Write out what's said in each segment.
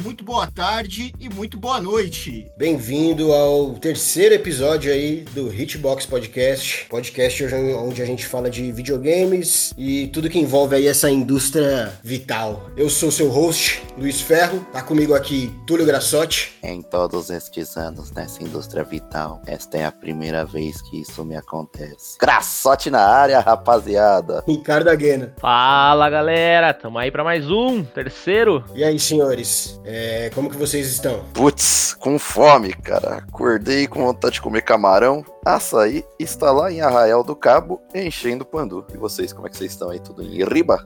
muito boa tarde e muito boa noite. Bem-vindo ao terceiro episódio aí do Hitbox Podcast, podcast onde a gente fala de videogames e tudo que envolve aí essa indústria vital. Eu sou seu host, Luiz Ferro, tá comigo aqui Túlio Grassotti. Em todos estes anos nessa indústria vital, esta é a primeira vez que isso me acontece. Grassotti na área, rapaziada. Ricardo Aguena. Fala, galera, tamo aí pra mais um terceiro. E aí, senhores, é, como que vocês estão? Putz, com fome, cara. Acordei com vontade de comer camarão. Açaí está lá em Arraial do Cabo, enchendo pandu. E vocês, como é que vocês estão aí? Tudo em riba?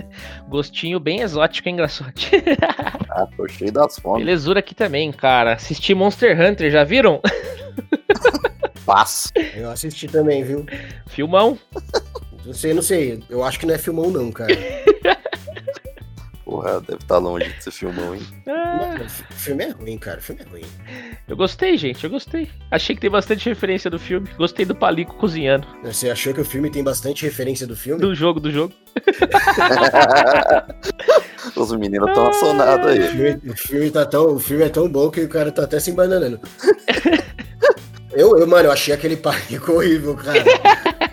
Gostinho bem exótico, hein, Graçote? ah, tô cheio das fomes. Belezura aqui também, cara. Assisti Monster Hunter, já viram? Passo. Eu assisti também, viu? Filmão. Não sei, não sei. Eu acho que não é filmão, não, cara. Porra, deve estar tá longe de ser filmão, hein? Ah. o filme é ruim, cara. O filme é ruim. Eu gostei, gente. Eu gostei. Achei que tem bastante referência do filme. Gostei do Palico cozinhando. Você achou que o filme tem bastante referência do filme? Do jogo, do jogo. Os meninos estão assonados aí. O filme, o filme, tá tão, o filme é tão bom que o cara tá até se embananando. eu, eu, mano, eu achei aquele palico horrível, cara.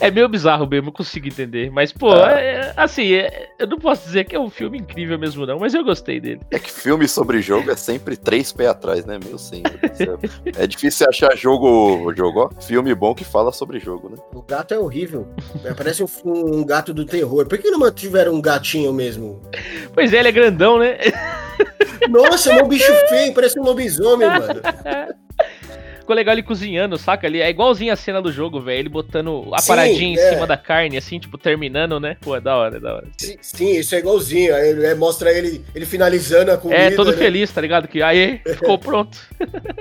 É meio bizarro mesmo, eu consigo entender. Mas, pô, ah. é, assim, é, eu não posso dizer que é um filme incrível mesmo, não, mas eu gostei dele. É que filme sobre jogo é sempre três pés atrás, né, meu senhor? é difícil achar jogo, jogo, ó, filme bom que fala sobre jogo, né? O gato é horrível. Parece um, um gato do terror. Por que não mantiveram um gatinho mesmo? Pois é, ele é grandão, né? Nossa, é um bicho feio, parece um lobisomem, mano. ficou legal ele cozinhando, saca? Ele é igualzinho a cena do jogo, velho. Ele botando a sim, paradinha é. em cima da carne, assim, tipo, terminando, né? Pô, é da hora, é da hora. Sim, sim isso é igualzinho. Aí ele, é, mostra ele, ele finalizando a comida. É, todo né? feliz, tá ligado? Que aí ficou pronto.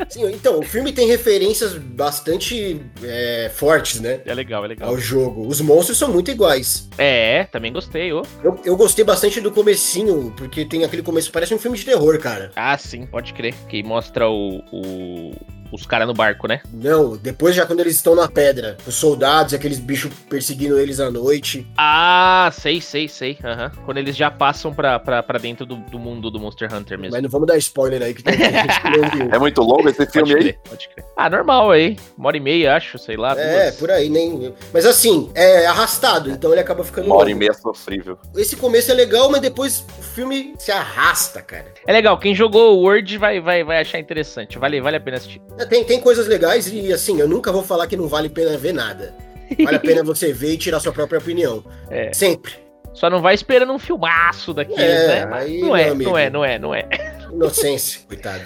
sim, então, o filme tem referências bastante é, fortes, né? É legal, é legal. Ao jogo. Os monstros são muito iguais. É, também gostei, ô. Eu, eu gostei bastante do comecinho, porque tem aquele começo, parece um filme de terror, cara. Ah, sim, pode crer. Que mostra o, o os caras no barco, né? Não, depois já quando eles estão na pedra. Os soldados, aqueles bichos perseguindo eles à noite. Ah, sei, sei, sei. Uhum. Quando eles já passam pra, pra, pra dentro do, do mundo do Monster Hunter mesmo. Mas não vamos dar spoiler aí, que tem É muito longo esse filme pode aí? pode crer. Ah, normal aí. Uma hora e meia, acho, sei lá. É, duas. por aí, nem. Mas assim, é arrastado, então ele acaba ficando. Uma hora longo. e meia sofrível. Esse começo é legal, mas depois o filme se arrasta, cara. É legal, quem jogou o Word vai, vai, vai achar interessante. Vale, vale a pena assistir. É, tem, tem coisas legais e assim, eu nunca vou falar que não vale a pena ver nada. Vale a pena você ver e tirar sua própria opinião. É. Sempre. Só não vai esperando um filmaço daqueles, é, né? Aí, não, é, não é, não é, não é, não é. Inocência, coitado.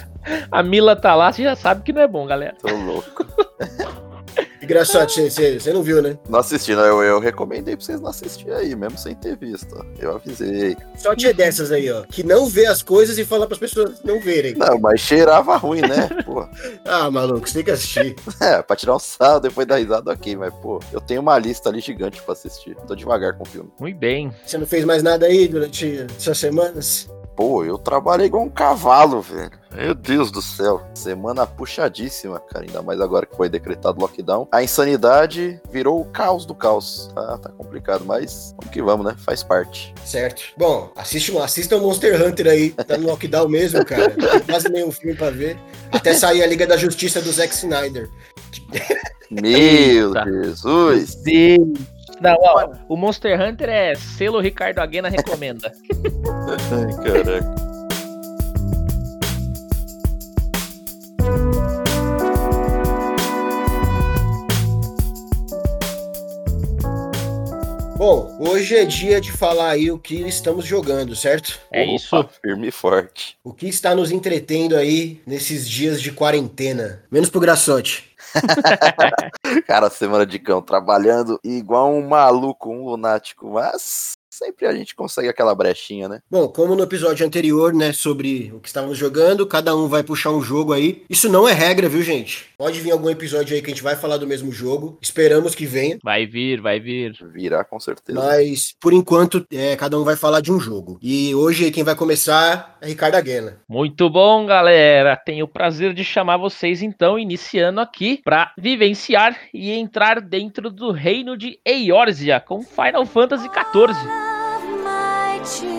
A Mila tá lá, você já sabe que não é bom, galera. Tô louco. Engraçado, você não viu, né? Não assisti, não. Eu, eu recomendei pra vocês não assistirem aí, mesmo sem ter visto. Eu avisei. Sorte é dessas aí, ó. Que não vê as coisas e fala pras pessoas não verem. Não, mas cheirava ruim, né? Pô. ah, maluco, você tem que assistir. é, pra tirar um sal depois da risada, ok. Mas, pô, eu tenho uma lista ali gigante pra assistir. Tô devagar com o filme. Muito bem. Você não fez mais nada aí durante essas semanas? Pô, eu trabalhei igual um cavalo, velho. Meu Deus do céu. Semana puxadíssima, cara. Ainda mais agora que foi decretado lockdown. A insanidade virou o caos do caos. Tá, tá complicado, mas vamos que vamos, né? Faz parte. Certo. Bom, assiste, assista o Monster Hunter aí. Tá no lockdown mesmo, cara. Não tem quase nenhum filme pra ver. Até sair a Liga da Justiça do Zack Snyder. Meu Jesus. Deus. Não, ó, o Monster Hunter é selo Ricardo Aguena recomenda. Ai, caraca. Bom, hoje é dia de falar aí o que estamos jogando, certo? É Opa, isso. Firme e forte. O que está nos entretendo aí nesses dias de quarentena? Menos pro Graçote. Cara, semana de cão, trabalhando igual um maluco, um lunático, mas sempre a gente consegue aquela brechinha, né? Bom, como no episódio anterior, né, sobre o que estávamos jogando, cada um vai puxar um jogo aí. Isso não é regra, viu, gente? Pode vir algum episódio aí que a gente vai falar do mesmo jogo. Esperamos que venha. Vai vir, vai vir. Virá com certeza. Mas, por enquanto, é, cada um vai falar de um jogo. E hoje quem vai começar é Ricardo Aguena. Muito bom, galera. Tenho o prazer de chamar vocês, então, iniciando aqui, para vivenciar e entrar dentro do reino de Eorzea com Final Fantasy XIV.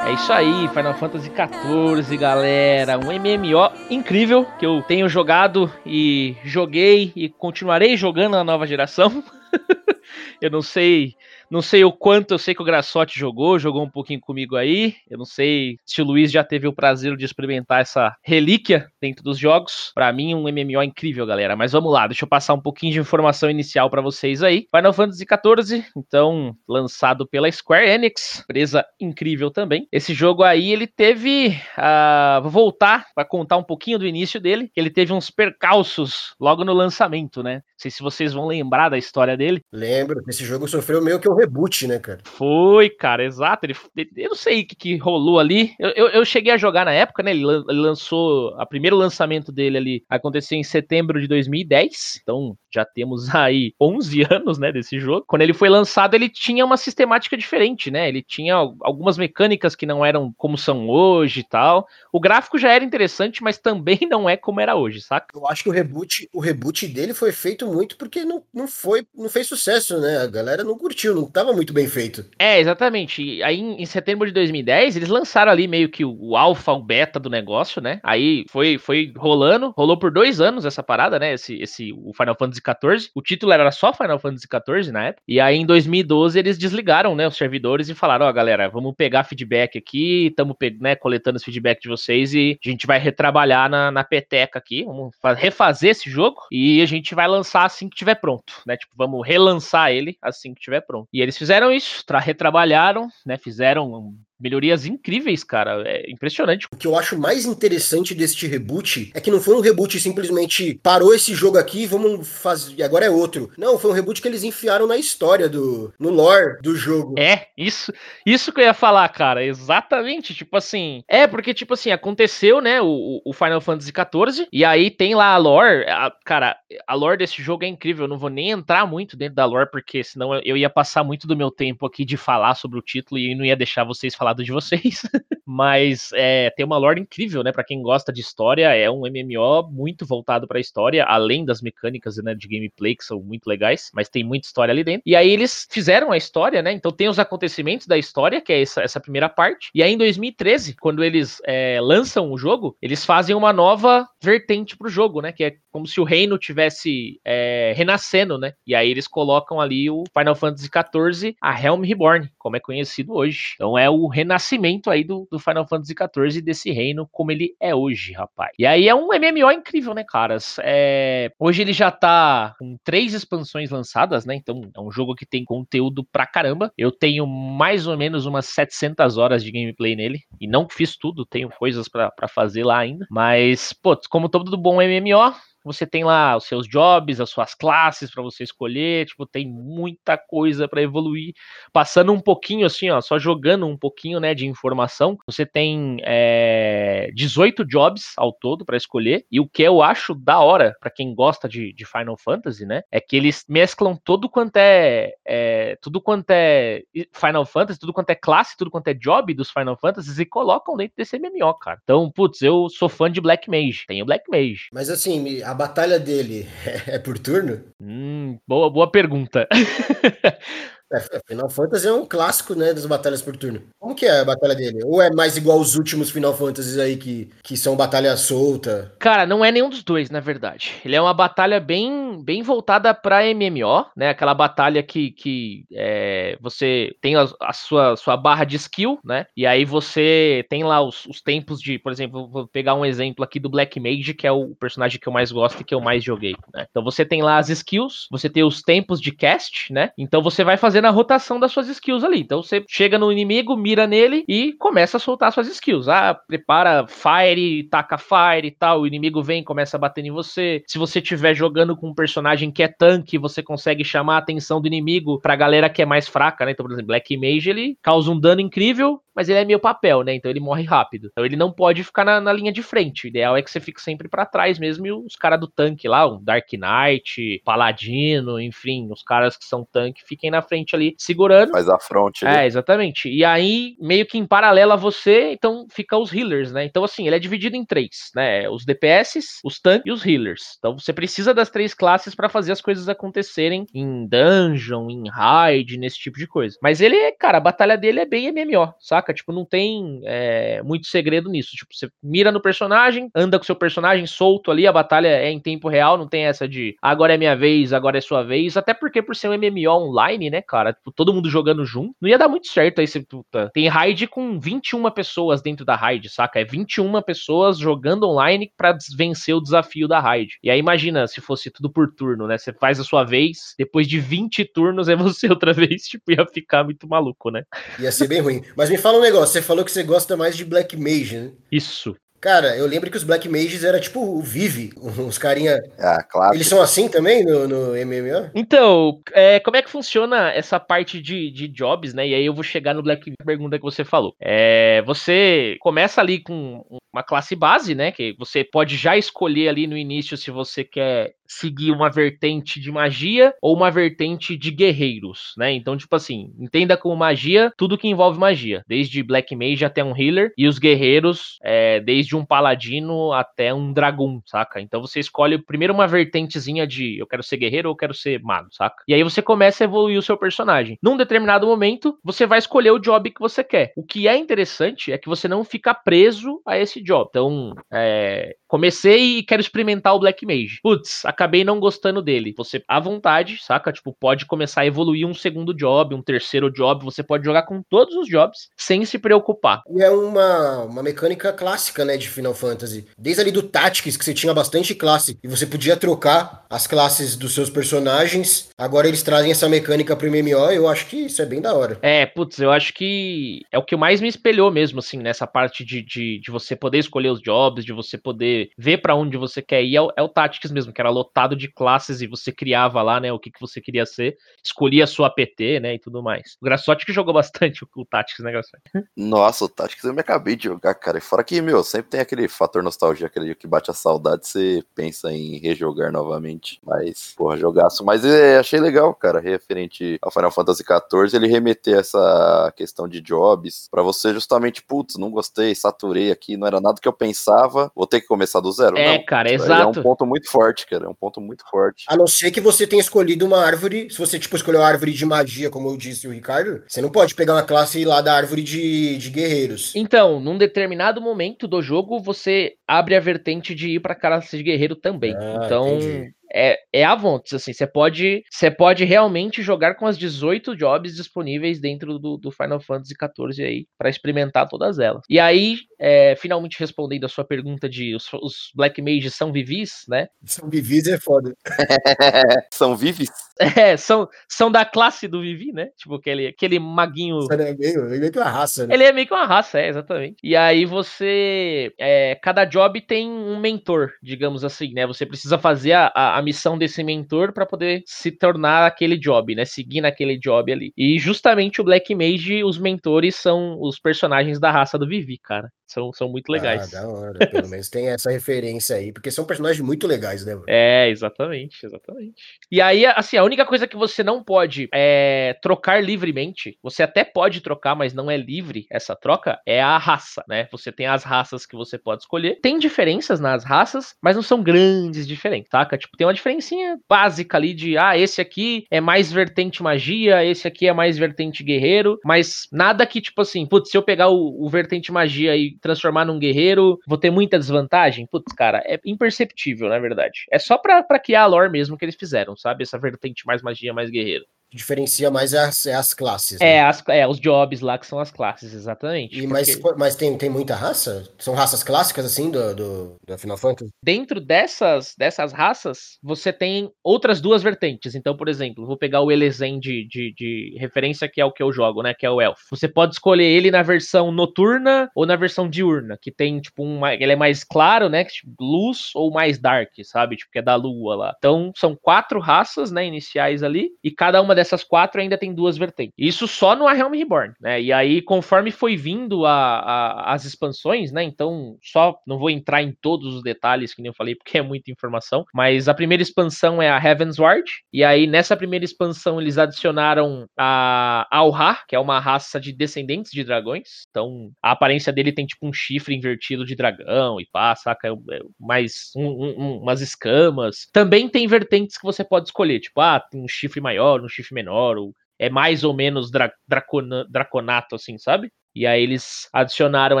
Isso aí, Final Fantasy XIV, galera. Um MMO incrível que eu tenho jogado e joguei e continuarei jogando na nova geração. eu não sei não sei o quanto, eu sei que o Grassotti jogou, jogou um pouquinho comigo aí. Eu não sei se o Luiz já teve o prazer de experimentar essa relíquia dentro dos jogos. Para mim, um MMO incrível, galera. Mas vamos lá, deixa eu passar um pouquinho de informação inicial para vocês aí. Final Fantasy XIV, então, lançado pela Square Enix, empresa incrível também. Esse jogo aí, ele teve. Uh, vou voltar para contar um pouquinho do início dele. Ele teve uns percalços logo no lançamento, né? Não sei se vocês vão lembrar da história dele. Lembro, esse jogo sofreu meio que um reboot, né, cara? Foi, cara, exato. Ele, eu não sei o que, que rolou ali. Eu, eu, eu, cheguei a jogar na época, né? Ele lançou. O primeiro lançamento dele ali aconteceu em setembro de 2010. Então já temos aí 11 anos, né, desse jogo. Quando ele foi lançado, ele tinha uma sistemática diferente, né? Ele tinha algumas mecânicas que não eram como são hoje e tal. O gráfico já era interessante, mas também não é como era hoje, saca? Eu acho que o reboot, o reboot dele foi feito muito porque não, não foi, não fez sucesso, né? A galera não curtiu, não tava muito bem feito. É, exatamente. Aí em, setembro de 2010, eles lançaram ali meio que o, o alfa, o beta do negócio, né? Aí foi, foi rolando, rolou por dois anos essa parada, né? Esse, esse, o Final Fantasy XIV. O título era só Final Fantasy XIV na época. E aí em 2012 eles desligaram, né, os servidores e falaram, ó, oh, galera, vamos pegar feedback aqui, estamos né, coletando esse feedback de vocês e a gente vai retrabalhar na, na peteca aqui, vamos refazer esse jogo e a gente vai lançar assim que tiver pronto, né? Tipo, vamos relançar ele assim que tiver pronto. E eles fizeram isso, retrabalharam, né? Fizeram melhorias incríveis, cara. É impressionante. O que eu acho mais interessante deste reboot é que não foi um reboot simplesmente parou esse jogo aqui, vamos fazer, e agora é outro. Não, foi um reboot que eles enfiaram na história do no lore do jogo. É, isso, isso que eu ia falar, cara. Exatamente, tipo assim, é porque tipo assim, aconteceu, né, o, o Final Fantasy XIV e aí tem lá a lore, a, cara, a lore desse jogo é incrível. Eu não vou nem entrar muito dentro da lore porque senão eu ia passar muito do meu tempo aqui de falar sobre o título e não ia deixar vocês falar de vocês. Mas é, tem uma lore incrível, né? Para quem gosta de história, é um MMO muito voltado para a história, além das mecânicas né, de gameplay que são muito legais, mas tem muita história ali dentro. E aí eles fizeram a história, né? Então tem os acontecimentos da história, que é essa, essa primeira parte. E aí em 2013, quando eles é, lançam o jogo, eles fazem uma nova vertente pro jogo, né? Que é como se o reino tivesse é, renascendo, né? E aí eles colocam ali o Final Fantasy XIV, a Helm Reborn, como é conhecido hoje. Então é o renascimento aí do, do Final Fantasy XIV desse reino como ele é hoje, rapaz. E aí é um MMO incrível, né, caras? É... Hoje ele já tá com três expansões lançadas, né? Então é um jogo que tem conteúdo pra caramba. Eu tenho mais ou menos umas 700 horas de gameplay nele e não fiz tudo, tenho coisas para fazer lá ainda. Mas, pô, como todo bom MMO, você tem lá os seus jobs, as suas classes para você escolher, tipo, tem muita coisa para evoluir. Passando um pouquinho assim, ó, só jogando um pouquinho, né, de informação, você tem é, eh, 18 jobs ao todo para escolher, e o que eu acho da hora para quem gosta de, de, Final Fantasy, né, é que eles mesclam tudo quanto é, é, tudo quanto é Final Fantasy, tudo quanto é classe, tudo quanto é job dos Final Fantasies e colocam dentro desse MMO, cara. Então, putz, eu sou fã de Black Mage, tenho Black Mage. Mas assim, a batalha dele é, por turno? Hum, boa, boa pergunta. É, Final Fantasy é um clássico, né, das batalhas por turno. Como que é a batalha dele? Ou é mais igual os últimos Final Fantasies aí que, que são batalha solta? Cara, não é nenhum dos dois, na verdade. Ele é uma batalha bem, bem voltada pra MMO, né? Aquela batalha que, que é, você tem a, a, sua, sua barra de skill, né? E aí você tem lá os, os tempos de, por exemplo, vou pegar um exemplo aqui do Black Mage, que é o personagem que eu mais gosto e que eu mais joguei, né? Então você tem lá as skills, você tem os tempos de cast, né? Então você vai fazer fazendo a rotação das suas skills ali. Então você chega no inimigo, mira nele e começa a soltar suas skills. Ah, prepara fire, taca fire e tal. O inimigo vem, começa a bater em você. Se você estiver jogando com um personagem que é tanque, você consegue chamar a atenção do inimigo pra galera que é mais fraca, né? Então, por exemplo, Black Mage ele causa um dano incrível, mas ele é meio papel, né? Então ele morre rápido. Então ele não pode ficar na, na linha de frente. O ideal é que você fique sempre para trás mesmo e os caras do tanque lá, o Dark Knight, Paladino, enfim, os caras que são tanque fiquem na frente ali segurando. Faz a fronte. É, exatamente. E aí, meio que em paralelo a você, então fica os healers, né? Então, assim, ele é dividido em três, né? Os DPS, os tanques e os healers. Então você precisa das três classes para fazer as coisas acontecerem em dungeon, em raid, nesse tipo de coisa. Mas ele, cara, a batalha dele é bem MMO, saca? Tipo, não tem é, muito segredo nisso. Tipo, você mira no personagem, anda com seu personagem solto ali, a batalha é em tempo real, não tem essa de agora é minha vez, agora é sua vez. Até porque por ser um MMO online, né, cara? Tipo, todo mundo jogando junto, não ia dar muito certo aí. Você, puta, tem raid com 21 pessoas dentro da raid, saca? É 21 pessoas jogando online para vencer o desafio da raid. E aí imagina se fosse tudo por turno, né? Você faz a sua vez, depois de 20 turnos é você outra vez, tipo, ia ficar muito maluco, né? Ia ser bem ruim. Mas me fala um negócio, você falou que você gosta mais de Black Mage, né? Isso. Cara, eu lembro que os Black Mages era tipo o Vive, uns carinha. Ah, claro. Eles são assim também no, no MMO? Então, é, como é que funciona essa parte de, de jobs, né? E aí eu vou chegar no Black pergunta que você falou. É, você começa ali com uma classe base, né? Que você pode já escolher ali no início se você quer seguir uma vertente de magia ou uma vertente de guerreiros, né? Então, tipo assim, entenda como magia tudo que envolve magia, desde Black Mage até um healer e os guerreiros, é, desde um paladino até um dragão, saca? Então você escolhe primeiro uma vertentezinha de eu quero ser guerreiro ou eu quero ser mago, saca? E aí você começa a evoluir o seu personagem. Num determinado momento, você vai escolher o job que você quer. O que é interessante é que você não fica preso a esse job. Então, é, comecei e quero experimentar o Black Mage. Putz, acabei não gostando dele. Você, à vontade, saca? Tipo, pode começar a evoluir um segundo job, um terceiro job. Você pode jogar com todos os jobs sem se preocupar. E é uma, uma mecânica clássica, né, de Final Fantasy. Desde ali do Tactics, que você tinha bastante classe e você podia trocar as classes dos seus personagens. Agora eles trazem essa mecânica pro MMO. Eu acho que isso é bem da hora. É, putz, eu acho que é o que mais me espelhou mesmo, assim, nessa parte de, de, de você poder escolher os jobs, de você poder ver para onde você quer ir. É o, é o Tactics mesmo, que era lotado lotado de classes e você criava lá, né, o que, que você queria ser, escolhia a sua APT, né, e tudo mais. O Graçote que jogou bastante o, o Tactics, né, Graçote? Nossa, o Tactics eu me acabei de jogar, cara. E fora que, meu, sempre tem aquele fator nostalgia, aquele que bate a saudade, você pensa em rejogar novamente. Mas, porra, jogaço. Mas é, achei legal, cara, referente ao Final Fantasy XIV, ele remeter essa questão de jobs para você justamente, putz, não gostei, saturei aqui, não era nada que eu pensava, vou ter que começar do zero. É, não. cara, exato. É um ponto muito forte, cara, é um ponto muito forte. A não ser que você tenha escolhido uma árvore. Se você, tipo, escolheu a árvore de magia, como eu disse o Ricardo, você não pode pegar uma classe lá da árvore de, de guerreiros. Então, num determinado momento do jogo, você abre a vertente de ir pra classe de guerreiro também. Ah, então, entendi. É, é a vontade, assim, você pode, você pode realmente jogar com as 18 jobs disponíveis dentro do, do Final Fantasy XIV aí, para experimentar todas elas. E aí, é, finalmente respondendo a sua pergunta de os, os Black Mages são vivis, né? São Vivis é foda. São vives? É, são, são da classe do Vivi, né? Tipo, aquele, aquele maguinho Isso é meio, é meio que uma raça, né? Ele é meio que uma raça, é, exatamente. E aí você. é, cada job tem um mentor, digamos assim, né? Você precisa fazer a, a, a missão desse mentor para poder se tornar aquele job, né? Seguir naquele job ali. E justamente o Black Mage, os mentores são os personagens da raça do Vivi, cara. São, são muito legais. Ah, da hora. Pelo menos tem essa referência aí, porque são personagens muito legais, né? mano? É, exatamente, exatamente. E aí, assim, a única coisa que você não pode é, trocar livremente, você até pode trocar, mas não é livre essa troca, é a raça, né? Você tem as raças que você pode escolher. Tem diferenças nas raças, mas não são grandes diferenças, saca? Tipo, tem uma diferencinha básica ali de, ah, esse aqui é mais vertente magia, esse aqui é mais vertente guerreiro, mas nada que, tipo assim, putz, se eu pegar o, o vertente magia e transformar num guerreiro, vou ter muita desvantagem? Putz, cara, é imperceptível, na verdade. É só pra, pra criar a lore mesmo que eles fizeram, sabe? Essa vertente mais magia, mais guerreiro. Diferencia mais as, é as classes. É, né? as, é, os jobs lá que são as classes, exatamente. E, mas porque mas tem, tem muita raça? São raças clássicas, assim, do, do, do Final Fantasy? Dentro dessas, dessas raças, você tem outras duas vertentes. Então, por exemplo, vou pegar o Elezen de, de, de referência, que é o que eu jogo, né? Que é o Elfo. Você pode escolher ele na versão noturna ou na versão diurna, que tem, tipo, um, ele é mais claro, né? Tipo, luz ou mais dark, sabe? Tipo, que é da lua lá. Então, são quatro raças, né? Iniciais ali, e cada uma dessas quatro ainda tem duas vertentes. Isso só no A Realm Reborn, né? E aí, conforme foi vindo a, a, as expansões, né? Então, só não vou entrar em todos os detalhes que nem eu falei, porque é muita informação. Mas a primeira expansão é a Heaven's Ward. E aí, nessa primeira expansão, eles adicionaram a Alha, que é uma raça de descendentes de dragões. Então, a aparência dele tem tipo um chifre invertido de dragão e pá, saca? É, é mais um, um, umas escamas. Também tem vertentes que você pode escolher, tipo, ah, tem um chifre maior, um chifre menor, ou é mais ou menos dra dracona, draconato, assim, sabe? E aí eles adicionaram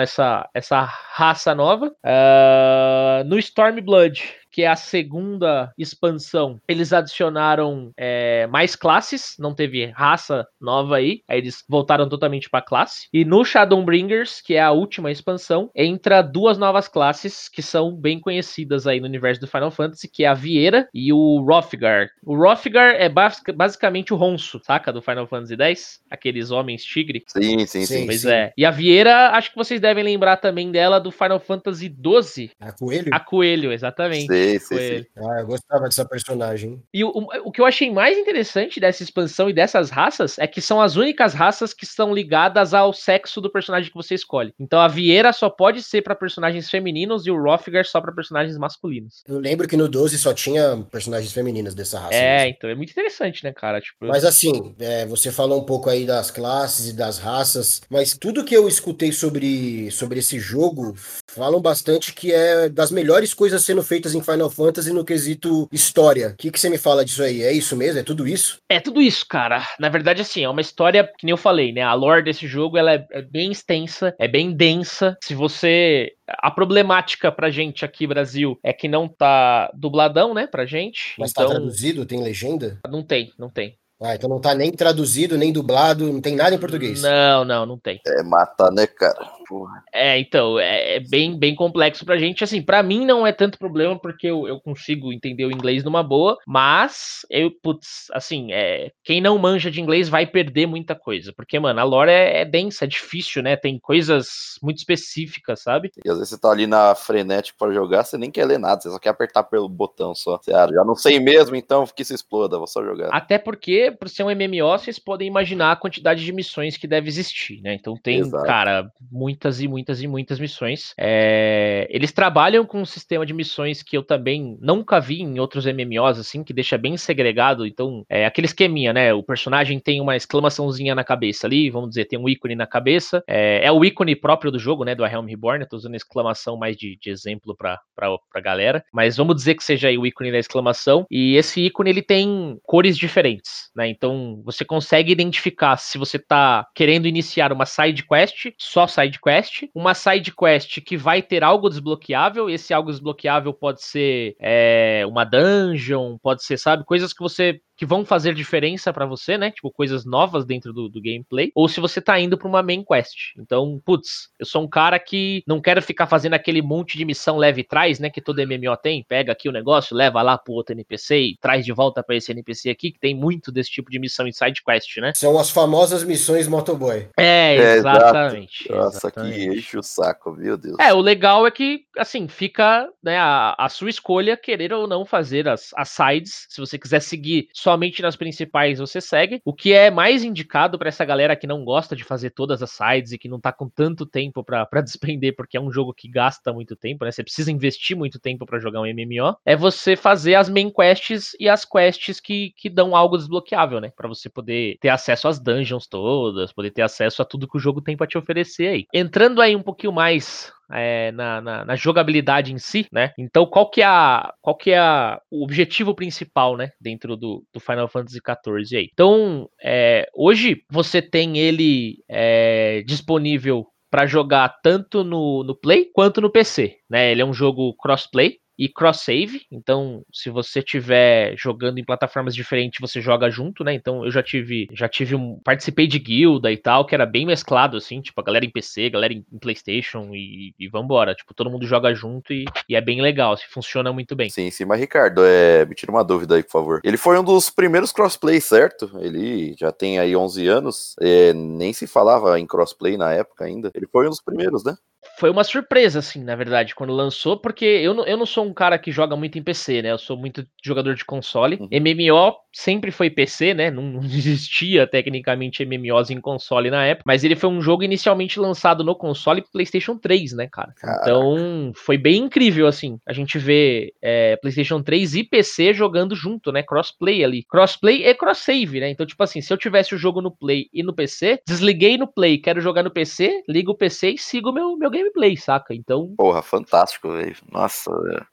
essa, essa raça nova. Uh, no Stormblood, que é a segunda expansão, eles adicionaram é, mais classes, não teve raça nova aí, aí eles voltaram totalmente para classe. E no Shadowbringers, que é a última expansão, entra duas novas classes que são bem conhecidas aí no universo do Final Fantasy, que é a Vieira e o Rothgar. O Rothgar é basicamente o Ronso, saca? Do Final Fantasy X, aqueles homens tigre. Sim, sim, sim. Pois sim. é. E a Vieira, acho que vocês devem lembrar também dela do Final Fantasy XII. A Coelho? A Coelho, exatamente. Sim. Sei, sei, Ah, eu gostava dessa personagem. E o, o que eu achei mais interessante dessa expansão e dessas raças é que são as únicas raças que estão ligadas ao sexo do personagem que você escolhe. Então a Vieira só pode ser para personagens femininos e o Rothgar só para personagens masculinos. Eu lembro que no 12 só tinha personagens femininas dessa raça. É, mesmo. então é muito interessante, né, cara? Tipo, mas assim, é, você falou um pouco aí das classes e das raças, mas tudo que eu escutei sobre, sobre esse jogo falam bastante que é das melhores coisas sendo feitas em Final Fantasy no quesito história. O que, que você me fala disso aí? É isso mesmo? É tudo isso? É tudo isso, cara. Na verdade, assim, é uma história que nem eu falei, né? A lore desse jogo ela é, é bem extensa, é bem densa. Se você a problemática pra gente aqui, Brasil, é que não tá dubladão, né, pra gente. Mas tá então... tá traduzido? Tem legenda? Não tem, não tem. Ah, então não tá nem traduzido, nem dublado, não tem nada em português. Não, não, não tem. É mata, né, cara? Porra. É, então, é, é, bem, bem complexo pra gente. Assim, pra mim não é tanto problema, porque eu, eu consigo entender o inglês numa boa, mas eu, putz, assim, é, quem não manja de inglês vai perder muita coisa. Porque, mano, a lore é, é densa, é difícil, né? Tem coisas muito específicas, sabe? E às vezes você tá ali na frenética pra jogar, você nem quer ler nada, você só quer apertar pelo botão só. Você, ah, já não sei mesmo, então que se exploda, vou só jogar. Até porque, por ser um MMO, vocês podem imaginar a quantidade de missões que deve existir, né? Então tem, Exato. cara, muito muitas e muitas e muitas missões. É, eles trabalham com um sistema de missões que eu também nunca vi em outros MMOs, assim, que deixa bem segregado. Então, é aquele esqueminha, né? O personagem tem uma exclamaçãozinha na cabeça ali, vamos dizer, tem um ícone na cabeça. É, é o ícone próprio do jogo, né? Do A Realm Reborn. Eu tô usando exclamação mais de, de exemplo pra, pra, pra galera. Mas vamos dizer que seja o ícone da exclamação. E esse ícone, ele tem cores diferentes, né? Então, você consegue identificar se você tá querendo iniciar uma side quest, só side quest, quest, uma side quest que vai ter algo desbloqueável. Esse algo desbloqueável pode ser é, uma dungeon, pode ser, sabe, coisas que você que vão fazer diferença para você, né? Tipo, coisas novas dentro do, do gameplay. Ou se você tá indo pra uma main quest. Então, putz, eu sou um cara que não quero ficar fazendo aquele monte de missão leve e traz, né? Que todo MMO tem. Pega aqui o negócio, leva lá pro outro NPC e traz de volta para esse NPC aqui, que tem muito desse tipo de missão em side quest, né? São as famosas missões motoboy. É, exatamente. É, Nossa, exatamente. que enche o saco, meu Deus. É, o legal é que, assim, fica né, a, a sua escolha querer ou não fazer as, as sides. Se você quiser seguir só somente nas principais você segue. O que é mais indicado para essa galera que não gosta de fazer todas as sides e que não tá com tanto tempo para despender, porque é um jogo que gasta muito tempo, né? Você precisa investir muito tempo para jogar um MMO. É você fazer as main quests e as quests que, que dão algo desbloqueável, né? Para você poder ter acesso às dungeons todas, poder ter acesso a tudo que o jogo tem para te oferecer aí. Entrando aí um pouquinho mais é, na, na, na, jogabilidade em si, né? Então, qual que é, a, qual que é a, o objetivo principal, né? Dentro do, do Final Fantasy XIV aí. Então, é, hoje você tem ele é, disponível para jogar tanto no, no Play quanto no PC, né? Ele é um jogo crossplay, e cross-save. Então, se você tiver jogando em plataformas diferentes, você joga junto, né? Então, eu já tive, já tive um, participei de guilda e tal, que era bem mesclado, assim, tipo, a galera em PC, galera em, em PlayStation e, e vambora. Tipo, todo mundo joga junto e, e é bem legal, assim, funciona muito bem. Sim, sim, mas Ricardo, é, me tira uma dúvida aí, por favor. Ele foi um dos primeiros crossplay, certo? Ele já tem aí 11 anos, é, nem se falava em crossplay na época ainda. Ele foi um dos primeiros, né? Foi uma surpresa, assim, na verdade, quando lançou, porque eu não, eu não sou um cara que joga muito em PC, né? Eu sou muito jogador de console. Uhum. MMO sempre foi PC, né? Não, não, existia tecnicamente MMOs em console na época, mas ele foi um jogo inicialmente lançado no console PlayStation 3, né, cara? Caraca. Então foi bem incrível, assim. A gente vê é, PlayStation 3 e PC jogando junto, né? Crossplay ali. Crossplay é cross-save, né? Então, tipo assim, se eu tivesse o jogo no Play e no PC, desliguei no Play, quero jogar no PC, ligo o PC e sigo meu, meu gameplay, saca? Então. Porra, fantástico, velho. Nossa.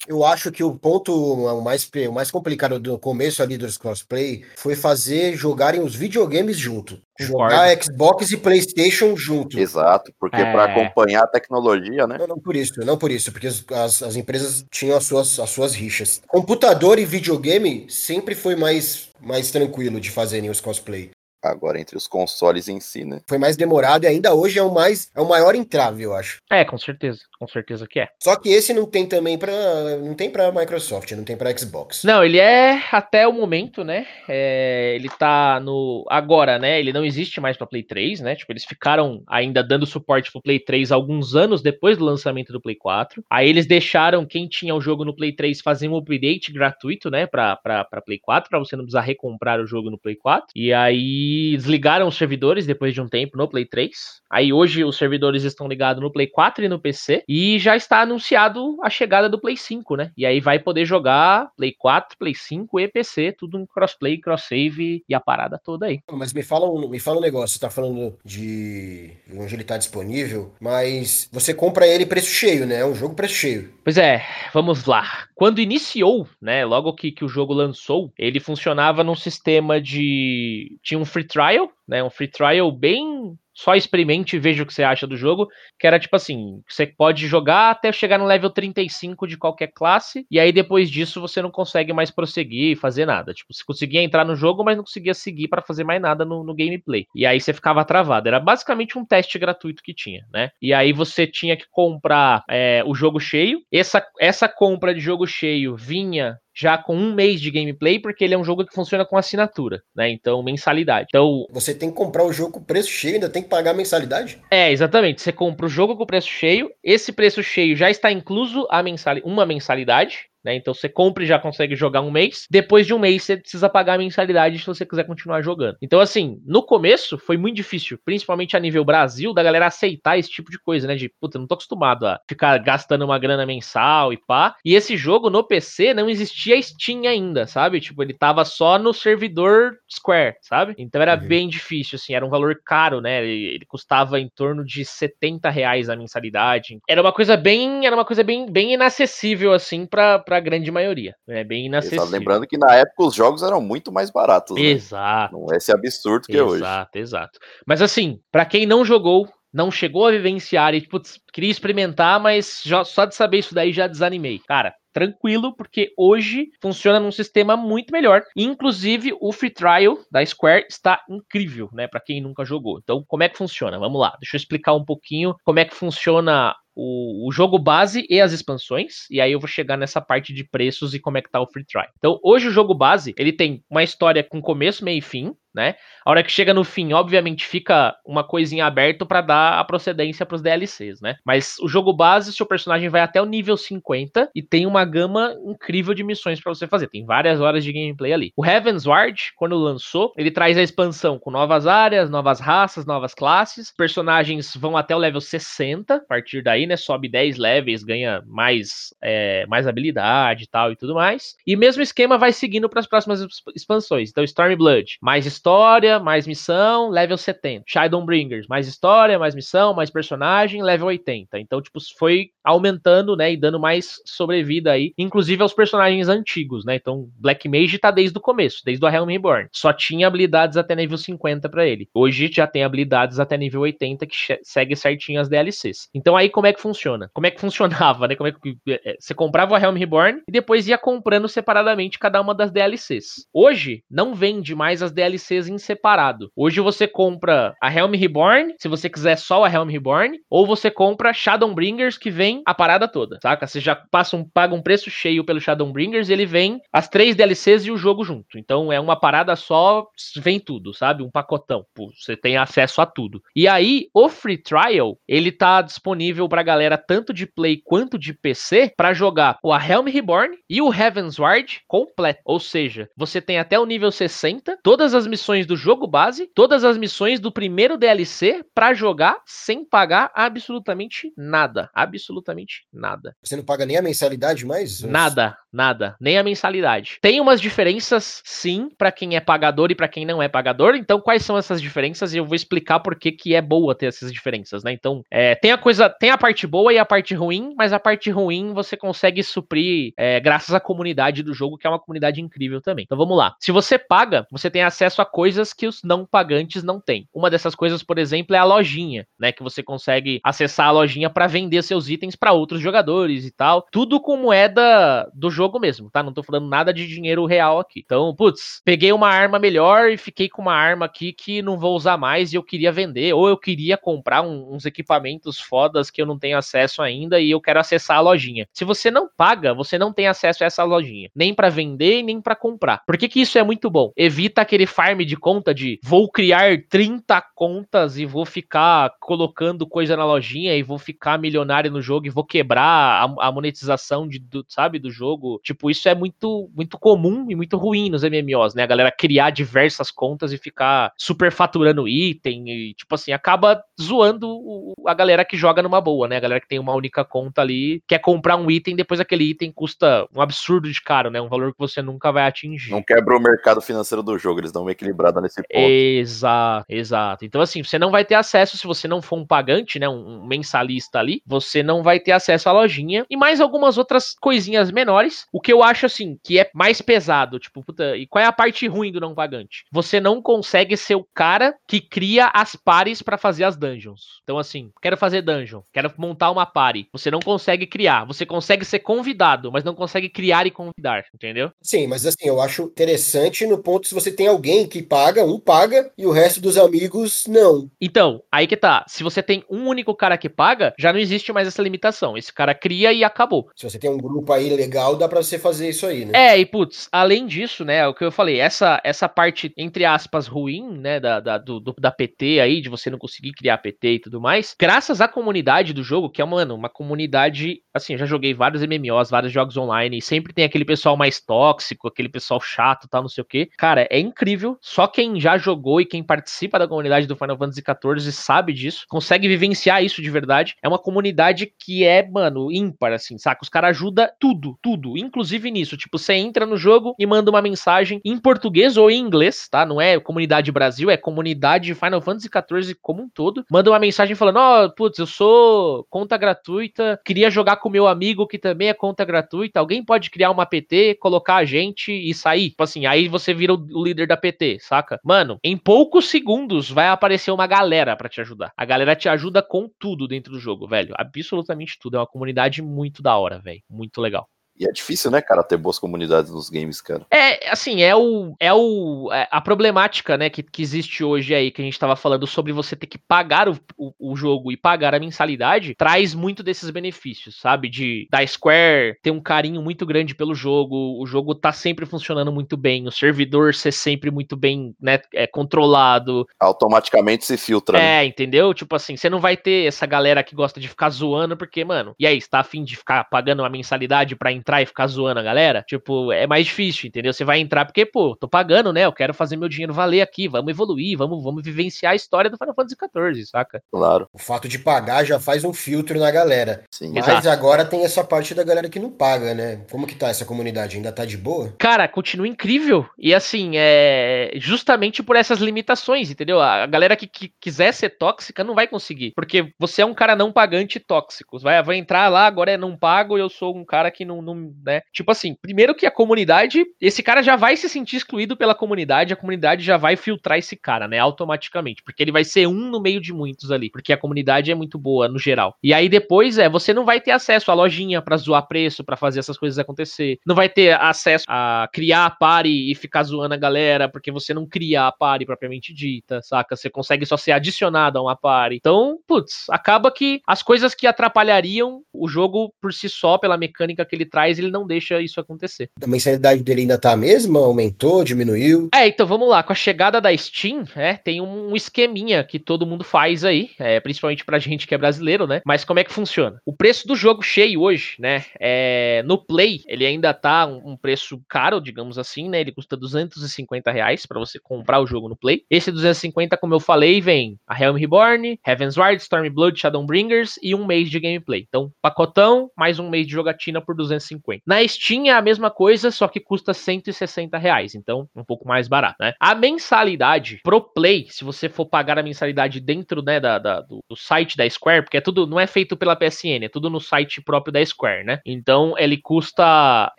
Eu acho que o ponto mais, o mais complicado do começo ali dos crossplay foi fazer jogarem os videogames junto. Jogar Xbox e PlayStation junto. Exato, porque é... para acompanhar a tecnologia, né? Não, não por isso, não por isso, porque as, as empresas tinham as suas, as suas rixas. Computador e videogame sempre foi mais, mais tranquilo de fazerem os cosplay agora entre os consoles em si, né? Foi mais demorado e ainda hoje é o mais é o maior entrave, eu acho. É, com certeza, com certeza que é. Só que esse não tem também para não tem para Microsoft, não tem para Xbox. Não, ele é até o momento, né? É, ele tá no agora, né? Ele não existe mais para Play 3, né? Tipo, eles ficaram ainda dando suporte pro Play 3 alguns anos depois do lançamento do Play 4. Aí eles deixaram quem tinha o jogo no Play 3 fazer um update gratuito, né, para para Play 4, para você não precisar recomprar o jogo no Play 4. E aí desligaram os servidores depois de um tempo no Play 3. Aí hoje os servidores estão ligados no Play 4 e no PC. E já está anunciado a chegada do Play 5, né? E aí vai poder jogar Play 4, Play 5 e PC, tudo em crossplay, cross-save e a parada toda aí. Mas me fala um, me fala um negócio, você tá falando de onde ele tá disponível, mas você compra ele preço cheio, né? É um jogo preço cheio. Pois é, vamos lá. Quando iniciou, né, logo que, que o jogo lançou, ele funcionava num sistema de... tinha um free trial, né, um free trial bem só experimente e veja o que você acha do jogo, que era tipo assim, você pode jogar até chegar no level 35 de qualquer classe, e aí depois disso você não consegue mais prosseguir e fazer nada. Tipo, você conseguia entrar no jogo, mas não conseguia seguir para fazer mais nada no, no, gameplay. E aí você ficava travado. Era basicamente um teste gratuito que tinha, né? E aí você tinha que comprar é, o jogo cheio. Essa, essa compra de jogo cheio vinha já com um mês de gameplay, porque ele é um jogo que funciona com assinatura, né? Então, mensalidade. Então. Você tem que comprar o jogo com preço cheio, ainda tem que pagar mensalidade? É, exatamente. Você compra o jogo com preço cheio, esse preço cheio já está incluso a mensali uma mensalidade, né? Então você compra e já consegue jogar um mês. Depois de um mês, você precisa pagar a mensalidade se você quiser continuar jogando. Então, assim, no começo foi muito difícil, principalmente a nível Brasil, da galera aceitar esse tipo de coisa, né? De puta, não tô acostumado a ficar gastando uma grana mensal e pá. E esse jogo no PC não existia Steam ainda, sabe? Tipo, ele tava só no servidor Square, sabe? Então era uhum. bem difícil, assim, era um valor caro, né? Ele, ele, custava em torno de 70 reais a mensalidade. Era uma coisa bem, era uma coisa bem, bem inacessível, assim, pra, pra a grande maioria. É bem inacessível. Exato. Lembrando que na época os jogos eram muito mais baratos. Né? Exato. Não é esse absurdo que exato, é hoje. Exato, exato. Mas assim, para quem não jogou, não chegou a vivenciar e putz, queria experimentar, mas já, só de saber isso daí já desanimei. Cara, tranquilo, porque hoje funciona num sistema muito melhor. Inclusive, o free trial da Square está incrível, né, para quem nunca jogou. Então, como é que funciona? Vamos lá, deixa eu explicar um pouquinho como é que funciona o, o, jogo base e as expansões, e aí eu vou chegar nessa parte de preços e como é que tá o free trial. Então, hoje o jogo base, ele tem uma história com começo, meio e fim, né? A hora que chega no fim, obviamente fica uma coisinha aberta para dar a procedência para os DLCs, né? Mas o jogo base, seu personagem vai até o nível 50 e tem uma gama incrível de missões para você fazer. Tem várias horas de gameplay ali. O Heaven's Ward, quando lançou, ele traz a expansão com novas áreas, novas raças, novas classes. Personagens vão até o level 60, a partir daí, né? Sobe 10 levels, ganha mais, é, mais habilidade e tal e tudo mais. E mesmo esquema vai seguindo para as próximas expansões. Então, Stormblood, mais história história, mais missão, level 70. Shadowbringers, mais história, mais missão, mais personagem, level 80. Então, tipo, foi aumentando, né, e dando mais sobrevida aí, inclusive aos personagens antigos, né? Então, Black Mage tá desde o começo, desde o Realm Reborn. Só tinha habilidades até nível 50 para ele. Hoje já tem habilidades até nível 80 que segue certinho as DLCs. Então, aí como é que funciona? Como é que funcionava, né? Como é que é, você comprava o Realm Reborn e depois ia comprando separadamente cada uma das DLCs. Hoje não vende mais as DLCs DLCs em separado. Hoje você compra a Helm Reborn, se você quiser só a Helm Reborn, ou você compra Shadowbringers que vem a parada toda, saca? Você já passa um, paga um preço cheio pelo Shadowbringers e ele vem as três DLCs e o jogo junto. Então é uma parada só, vem tudo, sabe? Um pacotão. Pô, você tem acesso a tudo. E aí, o Free Trial, ele tá disponível pra galera tanto de Play quanto de PC para jogar o a Helm Reborn e o Heavensward completo. Ou seja, você tem até o nível 60, todas as missões do jogo base, todas as missões do primeiro DLC para jogar sem pagar absolutamente nada. Absolutamente nada. Você não paga nem a mensalidade mais? Nada, nada, nem a mensalidade. Tem umas diferenças, sim, para quem é pagador e para quem não é pagador. Então, quais são essas diferenças? E eu vou explicar por que, que é boa ter essas diferenças, né? Então, é, tem a coisa, tem a parte boa e a parte ruim, mas a parte ruim você consegue suprir é, graças à comunidade do jogo, que é uma comunidade incrível também. Então, vamos lá. Se você paga, você tem acesso a coisas que os não pagantes não têm. Uma dessas coisas, por exemplo, é a lojinha, né? Que você consegue acessar a lojinha para vender seus itens para outros jogadores e tal. Tudo com moeda do jogo mesmo, tá? Não tô falando nada de dinheiro real aqui. Então, putz, peguei uma arma melhor e fiquei com uma arma aqui que não vou usar mais e eu queria vender, ou eu queria comprar um, uns equipamentos fodas que eu não tenho acesso ainda e eu quero acessar a lojinha. Se você não paga, você não tem acesso a essa lojinha, nem para vender nem para comprar. Por que, que isso é muito bom? Evita aquele farm de conta de vou criar 30 contas e vou ficar colocando coisa na lojinha e vou ficar milionário no jogo e vou quebrar a, a monetização de, do, sabe, do jogo. Tipo, isso é muito, muito comum e muito ruim nos MMOs, né? A galera criar diversas contas e ficar super faturando item e, tipo assim, acaba zoando o, a galera que joga numa boa, né? A galera que tem uma única conta ali, quer comprar um item, depois aquele item custa um absurdo de caro, né? Um valor que você nunca vai atingir. Não quebra o mercado financeiro do jogo, eles dão uma equilibrada nesse ponto. Exato, exato. Então, assim, você não vai ter acesso, se você não for um pagante, né? Um, mensalista ali, você não vai ter acesso à lojinha e mais algumas outras coisinhas menores. O que eu acho, assim, que é mais pesado, tipo, puta, e qual é a parte ruim do não pagante? Você não consegue ser o cara que cria as pares para fazer as dungeons. Então, assim, quero fazer dungeon, quero montar uma party. Você não consegue criar, você consegue ser convidado, mas não consegue criar e convidar, entendeu? Sim, mas assim, eu acho interessante no ponto se você tem alguém que paga, um paga e o resto dos amigos não. Então, aí que tá. Se você tem um único cara que paga, já não existe mais essa limitação. Esse cara cria e acabou. Se você tem um grupo aí legal, dá para você fazer isso aí, né? É, e putz, além disso, né, o que eu falei, essa essa parte, entre aspas, ruim, né, da, da, do, da PT aí, de você não conseguir criar PT e tudo mais, graças à comunidade do jogo, que é, mano, uma comunidade, assim, eu já joguei vários MMOs, vários jogos online, e sempre tem aquele pessoal mais tóxico, aquele pessoal chato, tal, não sei o quê. Cara, é incrível. Só quem já jogou e quem participa da comunidade do Final Fantasy XIV sabe disso, consegue vivenciar isso de verdade. É uma comunidade que é, mano, ímpar, assim, saca? Os caras ajudam tudo, tudo, inclusive nisso. Tipo, você entra no jogo e manda uma mensagem em português ou em inglês, tá? Não é comunidade Brasil, é comunidade Final Fantasy XIV como um todo. Manda uma mensagem falando: Ó, oh, putz, eu sou conta gratuita, queria jogar com meu amigo que também é conta gratuita. Alguém pode criar uma PT, colocar a gente e sair? Tipo assim, aí você vira o líder da PT, saca? Mano, em poucos segundos vai aparecer uma galera para te ajudar. A galera te ajuda com tudo dentro do jogo, velho. Absolutamente tudo. É uma comunidade muito da hora, velho. Muito legal. E é difícil, né, cara, ter boas comunidades nos games, cara. É, assim, é o. É o. É a problemática, né, que, que existe hoje aí, que a gente tava falando sobre você ter que pagar o, o, o, jogo e pagar a mensalidade, traz muito desses benefícios, sabe? De da Square ter um carinho muito grande pelo jogo, o jogo tá sempre funcionando muito bem, o servidor ser sempre muito bem, né, é, controlado. Automaticamente se filtra. Né? É, né? entendeu? Tipo assim, você não vai ter essa galera que gosta de ficar zoando, porque, mano, e aí, você tá afim de ficar pagando uma mensalidade pra entrar? Entrar e ficar zoando a galera, tipo, é mais difícil, entendeu? Você vai entrar porque, pô, tô pagando, né? Eu quero fazer meu dinheiro valer aqui, vamos evoluir, vamos, vamos vivenciar a história do Final Fantasy XIV, saca? Claro. O fato de pagar já faz um filtro na galera. Sim. Mas Exato. agora tem essa parte da galera que não paga, né? Como que tá essa comunidade? Ainda tá de boa? Cara, continua incrível. E assim, é justamente por essas limitações, entendeu? A galera que, que quiser ser tóxica não vai conseguir. Porque você é um cara não pagante tóxico. Vai, vai entrar lá, agora é não pago e eu sou um cara que não, não né? Tipo assim, primeiro que a comunidade, esse cara já vai se sentir excluído pela comunidade, a comunidade já vai filtrar esse cara, né, automaticamente, porque ele vai ser um no meio de muitos ali, porque a comunidade é muito boa no geral. E aí depois é, você não vai ter acesso à lojinha para zoar preço, para fazer essas coisas acontecer. Não vai ter acesso a criar a party e ficar zoando a galera, porque você não cria a party propriamente dita, saca? Você consegue só ser adicionado a uma party. Então, putz, acaba que as coisas que atrapalhariam o jogo por si só, pela mecânica que ele traz, ele não deixa isso acontecer. A mensalidade dele ainda tá a mesma? Aumentou, diminuiu? É, então vamos lá. Com a chegada da Steam, é, tem um esqueminha que todo mundo faz aí, é, principalmente pra gente que é brasileiro, né? Mas como é que funciona? O preço do jogo cheio hoje, né? É, no Play, ele ainda tá um, um preço caro, digamos assim, né? Ele custa 250 reais pra você comprar o jogo no Play. Esse 250, como eu falei, vem a Helm Reborn, Heaven's Ward, Stormblood, Shadowbringers e um mês de gameplay. Então, pacotão, mais um mês de jogatina por 250. 150. Na Steam é a mesma coisa, só que custa 160 reais, então um pouco mais barato, né? A mensalidade pro Play, se você for pagar a mensalidade dentro, né, da, da do, do, site da Square, porque é tudo, não é feito pela PSN, é tudo no site próprio da Square, né? Então ele custa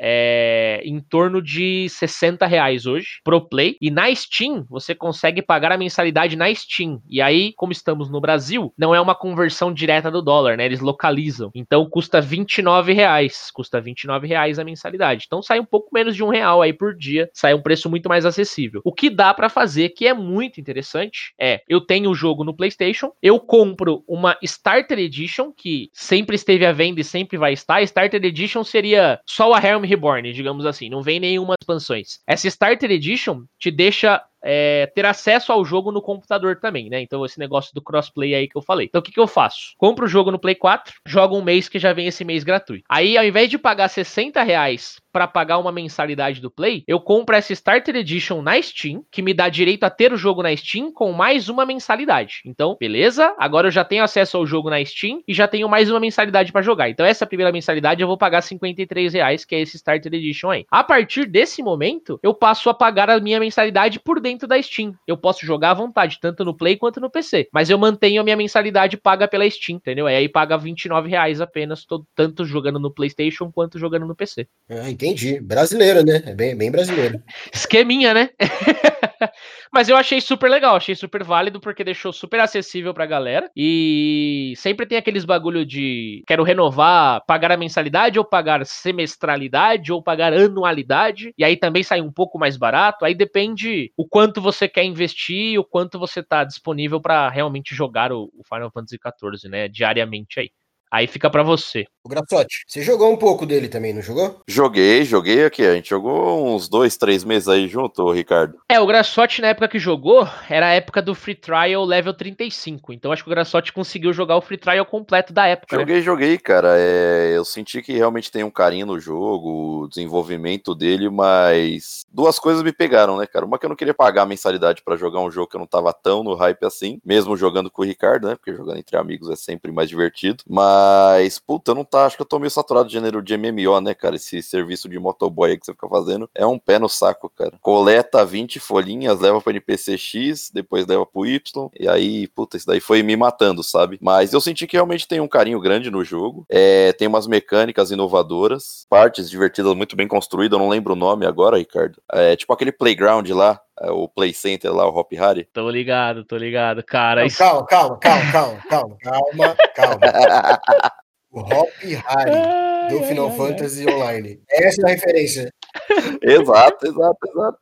é, em torno de 60 reais hoje pro Play, e na Steam você consegue pagar a mensalidade na Steam, e aí, como estamos no Brasil, não é uma conversão direta do dólar, né? Eles localizam. Então custa 29 reais, custa 20 29,00 a mensalidade. Então sai um pouco menos de um real aí por dia, sai um preço muito mais acessível. O que dá para fazer, que é muito interessante, é eu tenho o jogo no PlayStation, eu compro uma Starter Edition que sempre esteve à venda e sempre vai estar. A Starter Edition seria só a Helm Reborn, digamos assim, não vem nenhuma expansões. Essa Starter Edition te deixa é, ter acesso ao jogo no computador também, né? Então, esse negócio do crossplay aí que eu falei. Então, o que, que eu faço? Compro o jogo no Play 4, jogo um mês que já vem esse mês gratuito. Aí, ao invés de pagar 60 reais para pagar uma mensalidade do Play, eu compro essa Starter Edition na Steam, que me dá direito a ter o jogo na Steam com mais uma mensalidade. Então, beleza? Agora eu já tenho acesso ao jogo na Steam e já tenho mais uma mensalidade para jogar. Então, essa primeira mensalidade eu vou pagar 53 reais, que é esse Starter Edition aí. A partir desse momento, eu passo a pagar a minha mensalidade por dentro da Steam. Eu posso jogar à vontade, tanto no Play quanto no PC. Mas eu mantenho a minha mensalidade paga pela Steam, entendeu? E aí paga 29 reais apenas, todo, tanto jogando no PlayStation quanto jogando no PC. Ah, entendi. Brasileiro, né? É bem, bem brasileiro. Esqueminha, né? Mas eu achei super legal, achei super válido, porque deixou super acessível pra galera. E sempre tem aqueles bagulho de quero renovar, pagar a mensalidade, ou pagar semestralidade, ou pagar anualidade. E aí também sai um pouco mais barato. Aí depende o quanto você quer investir, o quanto você tá disponível para realmente jogar o, Final Fantasy XIV, né? Diariamente aí. Aí fica para você. O Graçote, você jogou um pouco dele também, não jogou? Joguei, joguei aqui. A gente jogou uns dois, três meses aí junto, Ricardo. É, o Graçote na época que jogou, era a época do Free Trial level 35. Então acho que o Graçote conseguiu jogar o Free Trial completo da época. Né? Joguei, né? joguei, cara. É, eu senti que realmente tem um carinho no jogo, o desenvolvimento dele, mas duas coisas me pegaram, né, cara? Uma que eu não queria pagar a mensalidade para jogar um jogo que eu não tava tão no hype assim, mesmo jogando com o Ricardo, né? Porque jogando entre amigos é sempre mais divertido. Mas, puta, eu não tá. Acho que eu tô meio saturado de gênero de MMO, né, cara? Esse serviço de motoboy aí que você fica fazendo é um pé no saco, cara. Coleta 20 folhinhas, leva pro NPC X, depois leva pro Y, e aí, puta, isso daí foi me matando, sabe? Mas eu senti que realmente tem um carinho grande no jogo. É, tem umas mecânicas inovadoras, partes divertidas muito bem construídas, eu não lembro o nome agora, Ricardo. É tipo aquele playground lá, é, o Play Center lá, o Hop Harry. Tô ligado, tô ligado, cara. Não, isso... Calma, calma, calma, calma, calma, calma, calma. Hop Harry do Final Fantasy Online. Essa é a referência. exato, exato, exato.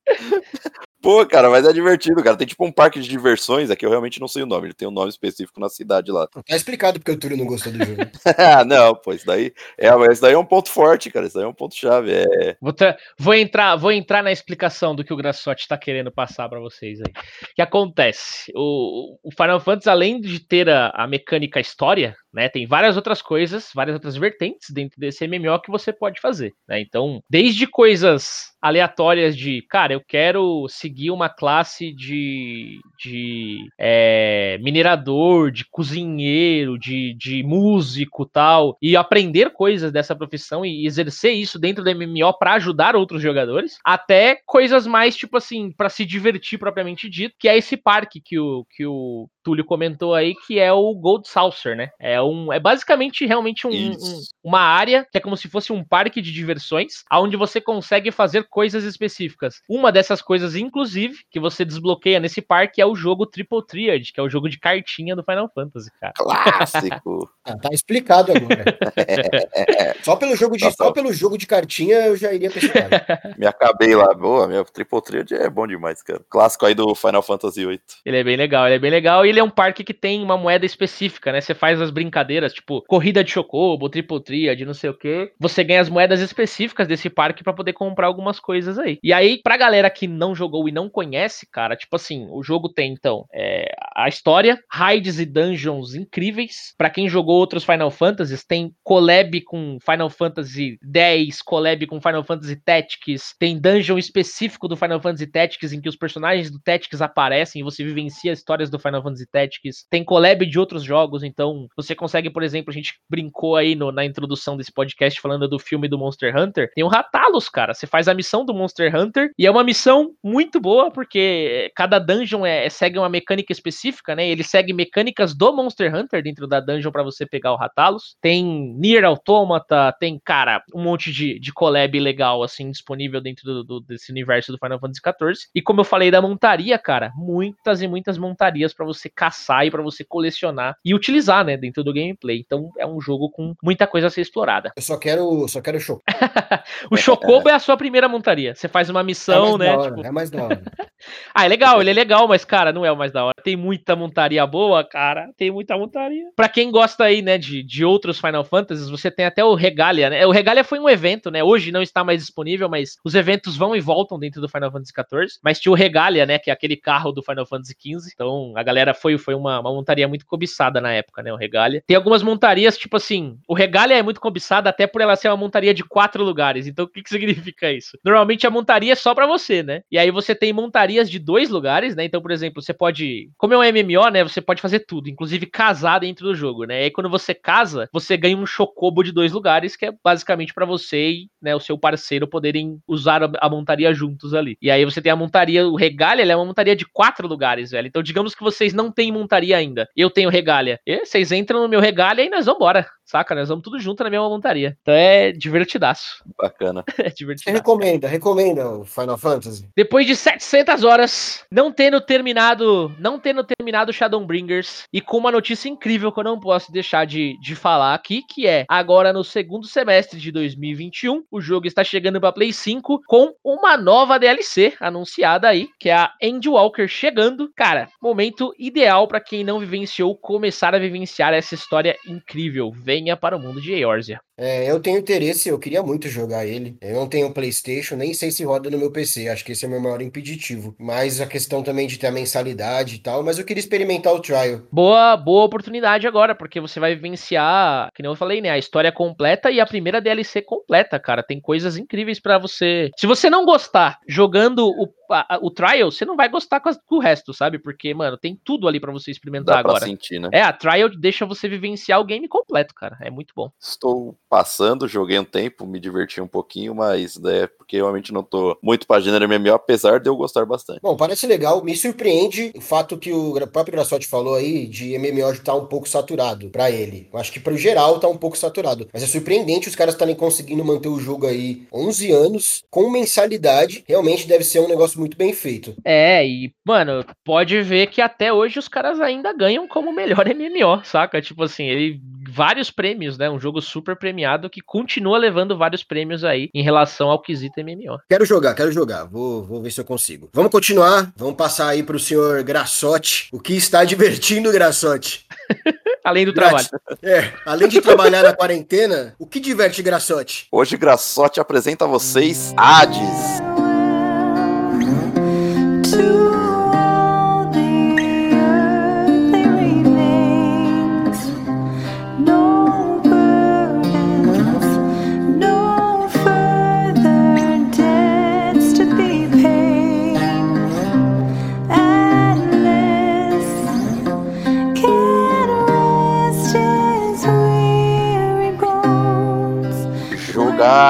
Pô, cara, mas é divertido, cara. Tem tipo um parque de diversões, aqui eu realmente não sei o nome, ele tem um nome específico na cidade lá. Tá explicado porque o Túlio não gostou do jogo. ah, não, pô, isso daí, é, isso daí é um ponto forte, cara, isso daí é um ponto chave. É... Vou, vou, entrar, vou entrar na explicação do que o Grassotti tá querendo passar para vocês aí. O que acontece? O, o Final Fantasy, além de ter a, a mecânica história, né? Tem várias outras coisas, várias outras vertentes dentro desse MMO que você pode fazer, né? Então, desde coisas aleatórias de, cara, eu quero seguir uma classe de, de é, minerador, de cozinheiro, de, de músico tal, e aprender coisas dessa profissão e exercer isso dentro do MMO para ajudar outros jogadores, até coisas mais, tipo assim, para se divertir propriamente dito, que é esse parque que o, que o Túlio comentou aí, que é o Gold Saucer, né? É Então, é basicamente realmente um, um, uma área que é como se fosse um parque de diversões, onde você consegue fazer coisas específicas. Uma dessas coisas, inclusive, que você desbloqueia nesse parque é o jogo Triple Triad, que é o jogo de cartinha do Final Fantasy, cara. Clássico. ah, tá explicado agora. só, pelo jogo de, Nossa. só pelo jogo de cartinha eu já iria pensar. Me acabei lá. Boa, meu Triple Triad é bom demais, cara. Clássico aí do Final Fantasy VIII. Ele é bem legal, ele é bem legal e ele é um parque que tem uma moeda específica, né? Você faz as brincadeiras, tipo, corrida de chocobo, triple triad, não sei o quê. Você ganha as moedas específicas desse parque para poder comprar algumas coisas aí. E aí, pra galera que não jogou e não conhece, cara, tipo assim, o jogo tem, então, é, a história, raids e dungeons incríveis. para quem jogou outros Final Fantasies, tem collab com Final Fantasy X, collab com Final Fantasy Tactics, tem dungeon específico do Final Fantasy Tactics em que os personagens do Tactics aparecem e você vivencia histórias do Final Fantasy Tactics. Tem collab de outros jogos, então você consegue, por exemplo, a gente brincou aí no, na introdução desse podcast falando do filme do Monster Hunter. Tem o Ratalos, cara. Você faz a missão do Monster Hunter e é uma missão muito boa porque cada dungeon é, é segue uma mecânica específica, né? Ele segue mecânicas do Monster Hunter dentro da dungeon para você pegar o Ratalos. Tem Nier Automata, tem, cara, um monte de, de collab legal, assim, disponível dentro do, do, desse universo do Final Fantasy XIV. E como eu falei da montaria, cara, muitas e muitas montarias para você caçar e para você colecionar e utilizar, né, dentro do gameplay. Então é um jogo com muita coisa a ser explorada. Eu só quero, só quero chocobo. o chocobo é a sua primeira montaria. Você faz uma missão, é né? Hora, tipo... É mais da hora. ah, é legal, ele é legal, mas cara, não é o mais da hora. Tem muita montaria boa, cara. Tem muita montaria. Para quem gosta aí, né, de, de outros Final Fantasies, você tem até o Regalia, né? O Regalia foi um evento, né? Hoje não está mais disponível, mas os eventos vão e voltam dentro do Final Fantasy XIV. Mas tinha o Regalia, né? Que é aquele carro do Final Fantasy XV. Então a galera foi, foi uma, uma montaria muito cobiçada na época, né? O Regalia. Tem algumas montarias, tipo assim, o Regalia é muito cobiçada até por ela ser uma montaria de quatro lugares. Então o que, que significa isso? Normalmente a montaria é só para você, né? E aí você tem montarias de dois lugares, né? Então, por exemplo, você pode. Como é um MMO, né? Você pode fazer tudo, inclusive casar dentro do jogo, né? E aí quando você casa, você ganha um chocobo de dois lugares, que é basicamente para você e né, o seu parceiro poderem usar a montaria juntos ali. E aí você tem a montaria, o Regalia, é uma montaria de quatro lugares, velho. Então, digamos que vocês não têm montaria ainda. Eu tenho Regalia. E vocês entram no meu Regalia e nós vamos embora. Saca? Nós vamos tudo junto na mesma montaria. Então é divertidaço. Bacana. é divertidaço. Você recomenda, recomenda o Final Fantasy? Depois de 700 horas, não tendo terminado, não tendo terminado Shadowbringers e com uma notícia incrível que eu não posso deixar de, de falar aqui, que é agora no segundo semestre de 2021, o jogo está chegando para Play 5 com uma nova DLC anunciada aí, que é a Endwalker chegando. Cara, momento ideal para quem não vivenciou começar a vivenciar essa história incrível. Venha para o mundo de Eorzea. É, eu tenho interesse, eu queria muito jogar ele. Eu não tenho PlayStation, nem sei se roda no meu PC. Acho que esse é o meu maior impeditivo. Mas a questão também de ter a mensalidade e tal. Mas eu queria experimentar o trial. Boa, boa oportunidade agora, porque você vai vivenciar, que nem eu falei, né? A história completa e a primeira DLC completa, cara. Tem coisas incríveis para você. Se você não gostar jogando o a, o trial, você não vai gostar com, as, com, o resto, sabe? Porque, mano, tem tudo ali para você experimentar Dá agora. Pra sentir, né? É, a trial deixa você vivenciar o game completo, cara. É muito bom. Estou passando, joguei um tempo, me diverti um pouquinho, mas é porque realmente não tô muito pra gênero MMO, apesar de eu gostar bastante. Bom, parece legal. Me surpreende o fato que o próprio Graçote falou aí de MMO estar tá um pouco saturado para ele. Eu acho que pro geral tá um pouco saturado. Mas é surpreendente os caras estarem conseguindo manter o jogo aí 11 anos com mensalidade. Realmente deve ser um negócio negócio muito bem feito. É, e, mano, pode ver que até hoje os caras ainda ganham como melhor MMO, saca? Tipo assim, ele vários prêmios, né? Um jogo super premiado que continua levando vários prêmios aí em relação ao quesito MMO. Quero jogar, quero jogar. Vou, vou ver se eu consigo. Vamos continuar. Vamos passar aí pro senhor Grassotti. O que está divertindo, Grassotti? além do trabalho. É, além de trabalhar na quarentena, o que diverte Grassotti? Hoje Grassotti apresenta a vocês Hades.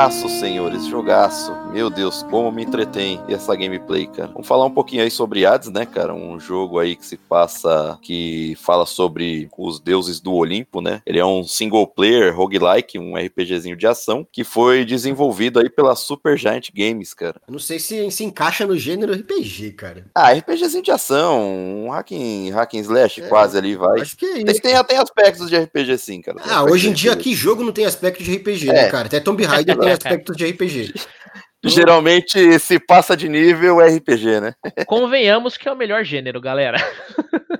Jogaço, senhores, jogaço. Meu Deus, como me entretém essa gameplay, cara. Vamos falar um pouquinho aí sobre Hades, né, cara? Um jogo aí que se passa, que fala sobre os deuses do Olimpo, né? Ele é um single player roguelike, um RPGzinho de ação, que foi desenvolvido aí pela Supergiant Games, cara. Eu não sei se se encaixa no gênero RPG, cara. Ah, RPGzinho de ação, um hacking, hacking slash É, quase ali, vai. Acho que é isso. tem, tem aspectos de RPG sim, cara. Tem Ah, hoje em dia que jogo não tem aspecto de RPG, É. né, cara? Até Tomb Raider tem aspectos de RPG. Geralmente se passa de nível RPG, né? Convenhamos que é o melhor gênero, galera.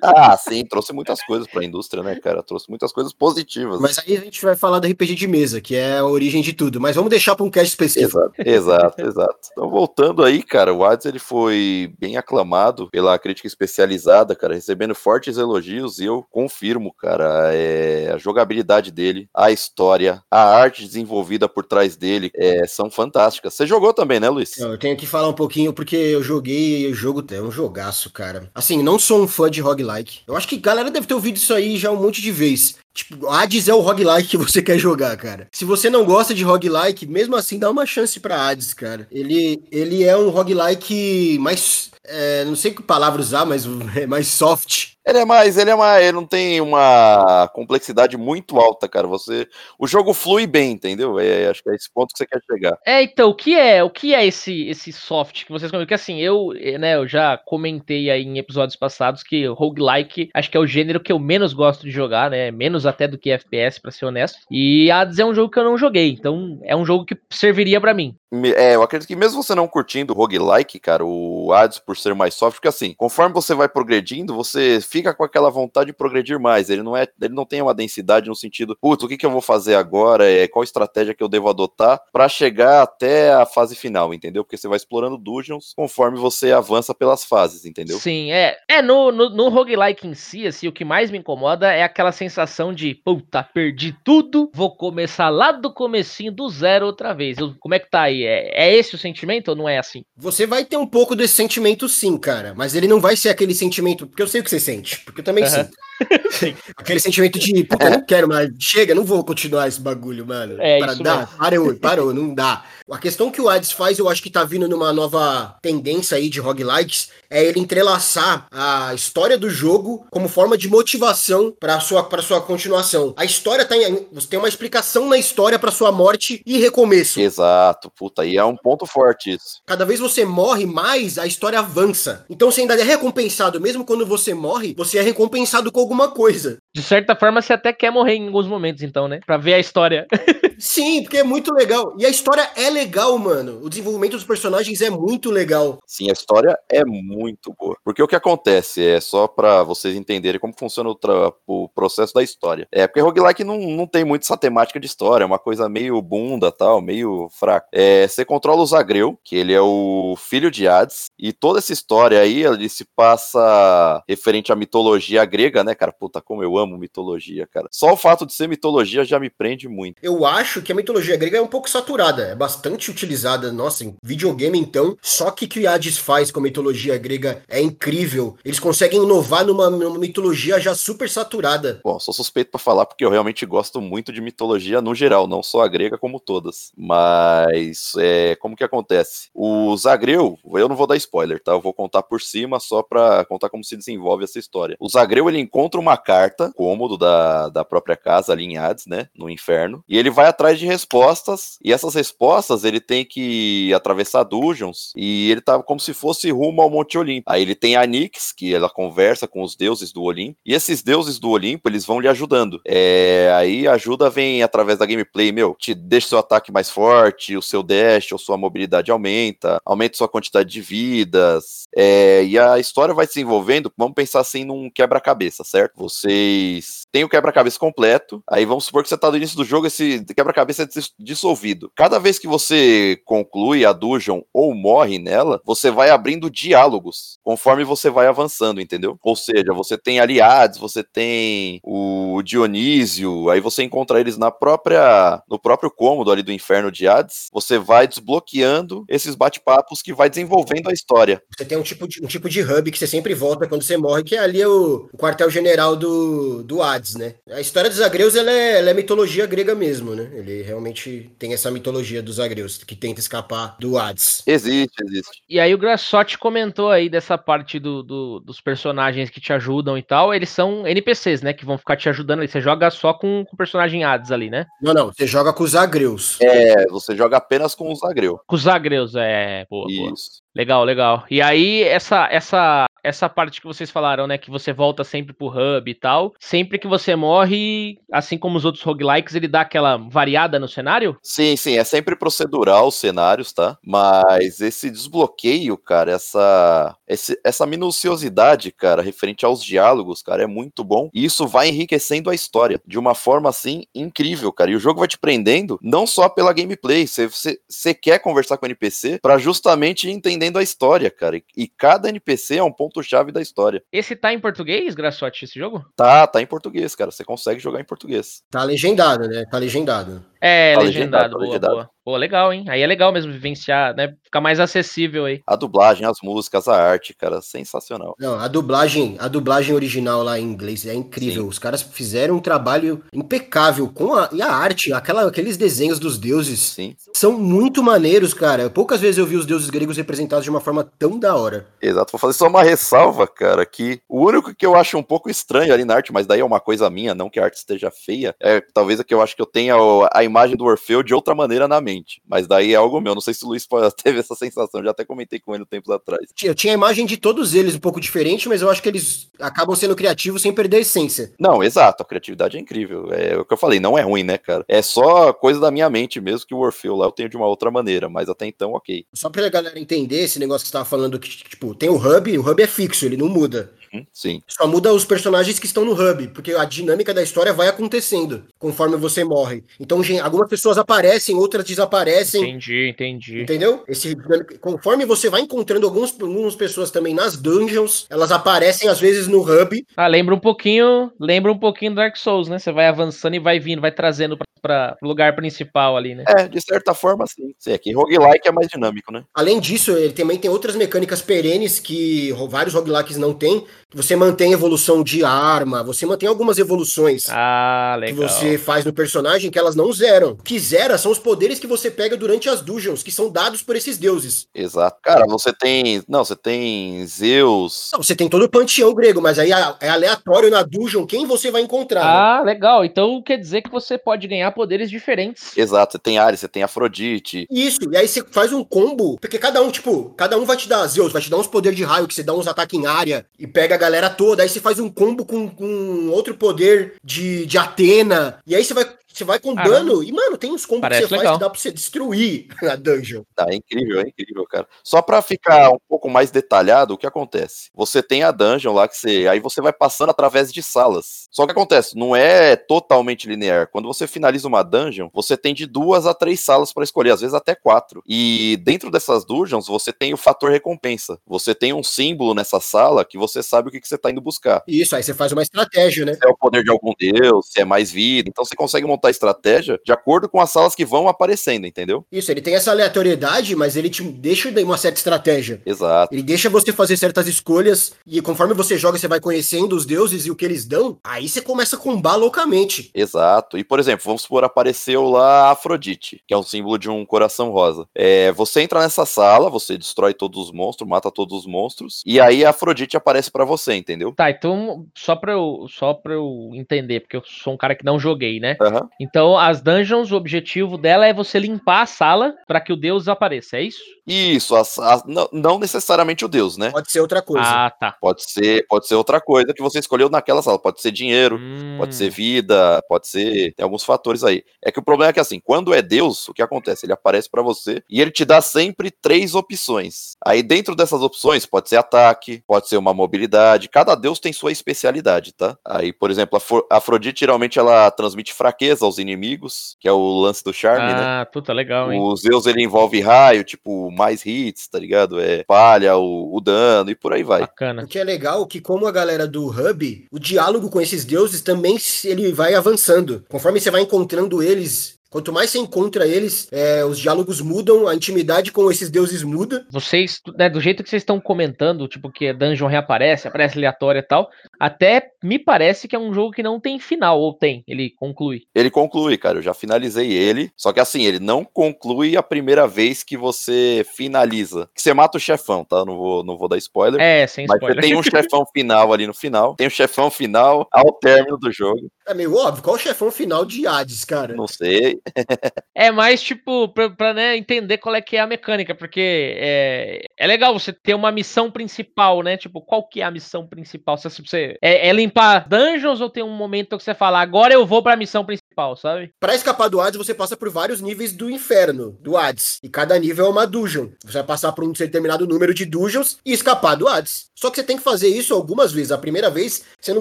Ah, sim, trouxe muitas coisas pra indústria, né, cara? Trouxe muitas coisas positivas. Mas aí a gente vai falar do RPG de mesa, que é a origem de tudo. Mas vamos deixar para um cast específico. Exato, exato, exato. Então, voltando aí, cara, o Hades ele foi bem aclamado pela crítica especializada, cara, recebendo fortes elogios e eu confirmo, cara, é, a jogabilidade dele, a história, a arte desenvolvida por trás dele é, são fantásticas. Você jogou também, né, Luiz? Eu tenho que falar um pouquinho porque eu joguei o jogo é um jogaço, cara. Assim, não sou um fã de roguelike. Eu acho que a galera deve ter ouvido isso aí já um monte de vez. Tipo, Hades é o roguelike que você quer jogar, cara. Se você não gosta de roguelike, mesmo assim, dá uma chance pra Hades, cara. Ele, ele é um roguelike mais. É, não sei que palavra usar, mas é mais soft. Ele é mais, ele é mais, ele não tem uma complexidade muito alta, cara. Você, o jogo flui bem, entendeu? É, acho que é esse ponto que você quer chegar. É, então, o que é, o que é esse esse soft que vocês comentam? Porque assim, eu, eh, né, eu já comentei aí em episódios passados que roguelike acho que é o gênero que eu menos gosto de jogar, né? Menos até do que FPS, pra ser honesto. E Hades é um jogo que eu não joguei, então é um jogo que serviria pra mim. É, eu acredito que mesmo você não curtindo o roguelike, cara, o Hades por ser mais soft, porque assim, conforme você vai progredindo, você fica com aquela vontade de progredir mais. Ele não é, ele não tem uma densidade no sentido, putz, o que, que eu vou fazer agora? É, qual estratégia que eu devo adotar pra chegar até a fase final, entendeu? Porque você vai explorando dungeons conforme você avança pelas fases, entendeu? Sim, é. É, no, no, no roguelike em si, assim, o que mais me incomoda é aquela sensação de, puta, perdi tudo, vou começar lá do comecinho do zero outra vez. Eu- como é que tá aí? É, é esse o sentimento ou não é assim? Você vai ter um pouco desse sentimento, sim, cara. Mas ele não vai ser aquele sentimento. Porque eu sei o que você sente. Porque eu também Aham. sinto. Aquele sentimento de, puta, não quero mais. Chega, não vou continuar esse bagulho, mano. É, Para dar, mesmo. parou, parou, não dá. A questão que o Hades faz, eu acho que tá vindo numa nova tendência aí de roguelikes, é ele entrelaçar a história do jogo como forma de motivação para sua para sua continuação. A história tá em, você tem uma explicação na história para sua morte e recomeço. Exato, puta, e é um ponto forte isso. Cada vez você morre mais, a história avança. Então você ainda é recompensado, mesmo quando você morre, você é recompensado com alguma coisa. De certa forma, você até quer morrer em alguns momentos, então, né? Pra ver a história. Sim, porque é muito legal. E a história é legal, mano. O desenvolvimento dos personagens é muito legal. Sim, a história é muito boa. Porque o que acontece é só pra vocês entenderem como funciona o, o processo da história. É porque roguelike não, não tem muito essa temática de história, é uma coisa meio bunda tal, meio fraca. É, você controla o Zagreu, que ele é o filho de Hades, e toda essa história aí, ele se passa referente à mitologia grega, né, cara? Puta, como eu amo mitologia, cara. Só o fato de ser mitologia já me prende muito. Eu acho que a mitologia grega é um pouco saturada, é bastante utilizada, nossa, em videogame então. Só que o que o Hades faz com a mitologia grega é incrível. Eles conseguem inovar numa, numa mitologia já super saturada. Bom, sou suspeito pra falar porque eu realmente gosto muito de mitologia no geral, não só a grega como todas. Mas é, como que acontece? O Zagreu, eu não vou dar spoiler, tá? Eu vou contar por cima só pra contar como se desenvolve essa história. O Zagreu ele encontra uma carta, cômodo da, da própria casa ali em Hades, né? No inferno. E ele vai atrás de respostas. E essas respostas ele tem que atravessar dungeons. E ele tá como se fosse rumo ao Monte Olimpo. Aí ele tem a Nix, que ela conversa com os deuses do Olimpo. E esses deuses do Olimpo, eles vão lhe ajudando. É, aí a ajuda vem através da gameplay, meu, te deixa seu ataque mais forte, o seu dash ou sua mobilidade aumenta, aumenta sua quantidade de vidas. É, e a história vai se desenvolvendo, vamos pensar assim num quebra-cabeça, certo? Vocês têm o quebra-cabeça completo, aí vamos supor que você tá no início do jogo, esse quebra-cabeça é dis- dissolvido. Cada vez que você conclui a dungeon ou morre nela, você vai abrindo diálogos conforme você vai avançando, entendeu? Ou seja, você tem aliados, você tem o Dionísio, aí você encontra eles na própria no próprio cômodo ali do inferno de Hades. Você vai desbloqueando esses bate-papos que vai desenvolvendo a história. Você tem um tipo de, um tipo de hub que você sempre volta quando você morre, que é ali o, o quartel-general do, do Hades, né? A história dos Agreus, ela é, ela é mitologia grega mesmo, né? Ele realmente tem essa mitologia dos agreus, que tenta escapar do Hades. Existe, existe. E aí o Grassotti comentou aí dessa parte do, do- dos personagens que te ajudam e tal. Eles são NPCs, né? Que vão ficar te ajudando ali. Você joga só com com o personagem Hades ali, né? Não, não, você joga com os agreus. É, você joga apenas com os agreu. Com os agreus, é. Boa, boa. Isso. Legal, legal. E aí, essa, essa, essa parte que vocês falaram, né? Que você volta sempre pro hub e tal. Sempre que você morre, assim como os outros roguelikes, ele dá aquela variada no cenário? Sim, sim, é sempre procedural os cenários, tá? Mas esse desbloqueio, cara, essa, esse- essa minuciosidade, cara, referente aos diálogos, cara, é muito bom. E isso vai enriquecendo a história de uma forma, assim, incrível, cara. E o jogo vai te prendendo não só pela gameplay, você, quer conversar com o NPC pra justamente ir entendendo a história, cara. E, e cada NPC é um ponto-chave da história. Esse tá em português, Grassotti, esse jogo? Tá, tá em português, cara. Você consegue jogar em português. Tá legendado, né? Tá legendado. É, Tá legendado, legendado, tá boa, legendado. boa. Pô, legal, hein? Aí é legal mesmo vivenciar, né? Ficar mais acessível aí. A dublagem, as músicas, a arte, cara, sensacional. Não, a dublagem, a dublagem original lá em inglês é incrível. Sim. Os caras fizeram um trabalho impecável com a, e a arte, aquela, aqueles desenhos dos deuses Sim, são muito maneiros, cara. Poucas vezes eu vi os deuses gregos representados de uma forma tão da hora. exato. Vou fazer só uma ressalva, cara, que o único que eu acho um pouco estranho ali na arte, mas daí é uma coisa minha, não que a arte esteja feia, é talvez é que eu acho que eu tenha a imagem do Orfeu de outra maneira na mente. Mas daí é algo meu. Não sei se o Luiz pode- teve essa sensação, já até comentei com ele tempos atrás. Eu tinha a imagem de todos eles um pouco diferente, mas eu acho que eles acabam sendo criativos sem perder a essência. Não, exato, a criatividade é incrível. É o que eu falei, não é ruim, né, cara? É só coisa da minha mente mesmo que o Orfeu lá eu tenho de uma outra maneira, mas até então, ok. Só pra galera entender esse negócio que você tava falando, que, tipo, tem o hub, o hub é fixo, ele não muda. Hum, Sim, Só muda os personagens que estão no hub, porque a dinâmica da história vai acontecendo conforme você morre. Então, algumas pessoas aparecem, outras desaparecem. Entendi, entendi. Entendeu? Esse, conforme você vai encontrando alguns, algumas pessoas também nas dungeons, elas aparecem às vezes no hub. Ah, lembra um pouquinho, lembra um pouquinho do Dark Souls, né? Você vai avançando e vai vindo, vai trazendo pra, pra pro lugar principal ali, né? é, de certa forma, sim. Sim, aqui roguelike é mais dinâmico, né? Além disso, ele também tem outras mecânicas perenes que vários roguelikes não têm. que Você mantém evolução de arma, você mantém algumas evoluções. Ah, que legal. você faz no personagem que elas não zeram. O que zera são os poderes que você pega durante as dungeons, que são dados por esses deuses. Exato. Cara, você tem. Não, você tem Zeus. Não, você tem todo o panteão grego, mas aí é aleatório na dungeon quem você vai encontrar. né? Ah, legal. Então quer dizer que você pode ganhar poderes diferentes. Exato, você tem Ares, você tem Afrodite. Isso, e aí você faz um combo, porque cada um, tipo, cada um vai te dar, Zeus, vai te dar uns poderes de raio, que você dá uns ataques em área e pega a galera toda, aí você faz um combo com, com outro poder de, de Atena, e aí você vai, você vai combando, e mano, tem uns combos Parece que você legal. faz que dá pra você destruir a dungeon. Tá, é incrível, é incrível, cara. Só pra ficar um pouco mais detalhado, o que acontece? Você tem a dungeon lá que você. Aí você vai passando através de salas. Só que acontece, não é totalmente linear. Quando você finaliza uma dungeon, você tem de duas a três salas pra escolher, às vezes até quatro. E dentro dessas dungeons, você tem o fator recompensa. Você tem um símbolo nessa sala que você sabe o que, que você tá indo buscar. Isso, aí você faz uma estratégia, né? Se é o poder de algum deus, se é mais vida. Então você consegue montar estratégia de acordo com as salas que vão aparecendo, entendeu? Isso, ele tem essa aleatoriedade, mas ele te deixa uma certa estratégia. Exato. Ele deixa você fazer certas escolhas e conforme você joga, você vai conhecendo os deuses e o que eles dão. Aí você começa a combar loucamente. Exato. E, por exemplo, vamos supor, apareceu lá a Afrodite, que é um símbolo de um coração rosa. É, você entra nessa sala, você destrói todos os monstros, mata todos os monstros, e aí a Afrodite aparece pra você, entendeu? Tá, então, só pra, eu, só pra eu entender, porque eu sou um cara que não joguei, né? Aham. Então, as dungeons, o objetivo dela é você limpar a sala pra que o deus apareça, é isso? Isso, as- as- não, não necessariamente o deus, né? Pode ser outra coisa. Ah, tá. Pode ser, pode ser outra coisa que você escolheu naquela sala. Pode ser dinheiro, Hum, Pode ser vida, pode ser. Tem alguns fatores aí. É que o problema é que, assim, quando é Deus, o que acontece? Ele aparece pra você e ele te dá sempre três opções. Aí, dentro dessas opções, pode ser ataque, pode ser uma mobilidade. Cada Deus tem sua especialidade, tá? Aí, por exemplo, a Afro- a Afrodite geralmente ela transmite fraqueza aos inimigos, que é o lance do charme, né? Ah, puta, legal, hein? O Zeus ele envolve raio, tipo, mais hits, tá ligado? É palha, o, o dano e por aí vai. Bacana. O que é legal é que, como a galera do Hub, o diálogo com esses deuses também se- ele vai avançando. Conforme você vai encontrando eles, quanto mais você encontra eles, é, os diálogos mudam, a intimidade com esses deuses muda. Vocês, né, do jeito que vocês estão comentando, tipo, que dungeon reaparece, aparece aleatória e tal, Até me parece que é um jogo que não tem final, ou tem, ele conclui. Ele conclui, cara. Eu já finalizei ele. Só que assim, ele não conclui a primeira vez que você finaliza. Que você mata o chefão, tá? Não vou, não vou dar spoiler. É, sem Mas spoiler. você tem um chefão final ali no final. Tem um chefão final ao término do jogo. É meio óbvio, qual o chefão final de Hades, cara? Não sei. É mais tipo, pra, pra, né, entender qual é que é a mecânica, porque é, é legal você ter uma missão principal, né? Tipo, qual que é a missão principal? Se você, é, é limpar dungeons ou tem um momento que você fala, agora eu vou pra missão principal, sabe? Pra escapar do Hades, você passa por vários níveis do inferno, do Hades. E cada nível é uma dungeon. Você vai passar por um determinado número de dungeons e escapar do Hades. Só que você tem que fazer isso algumas vezes. A primeira vez, você não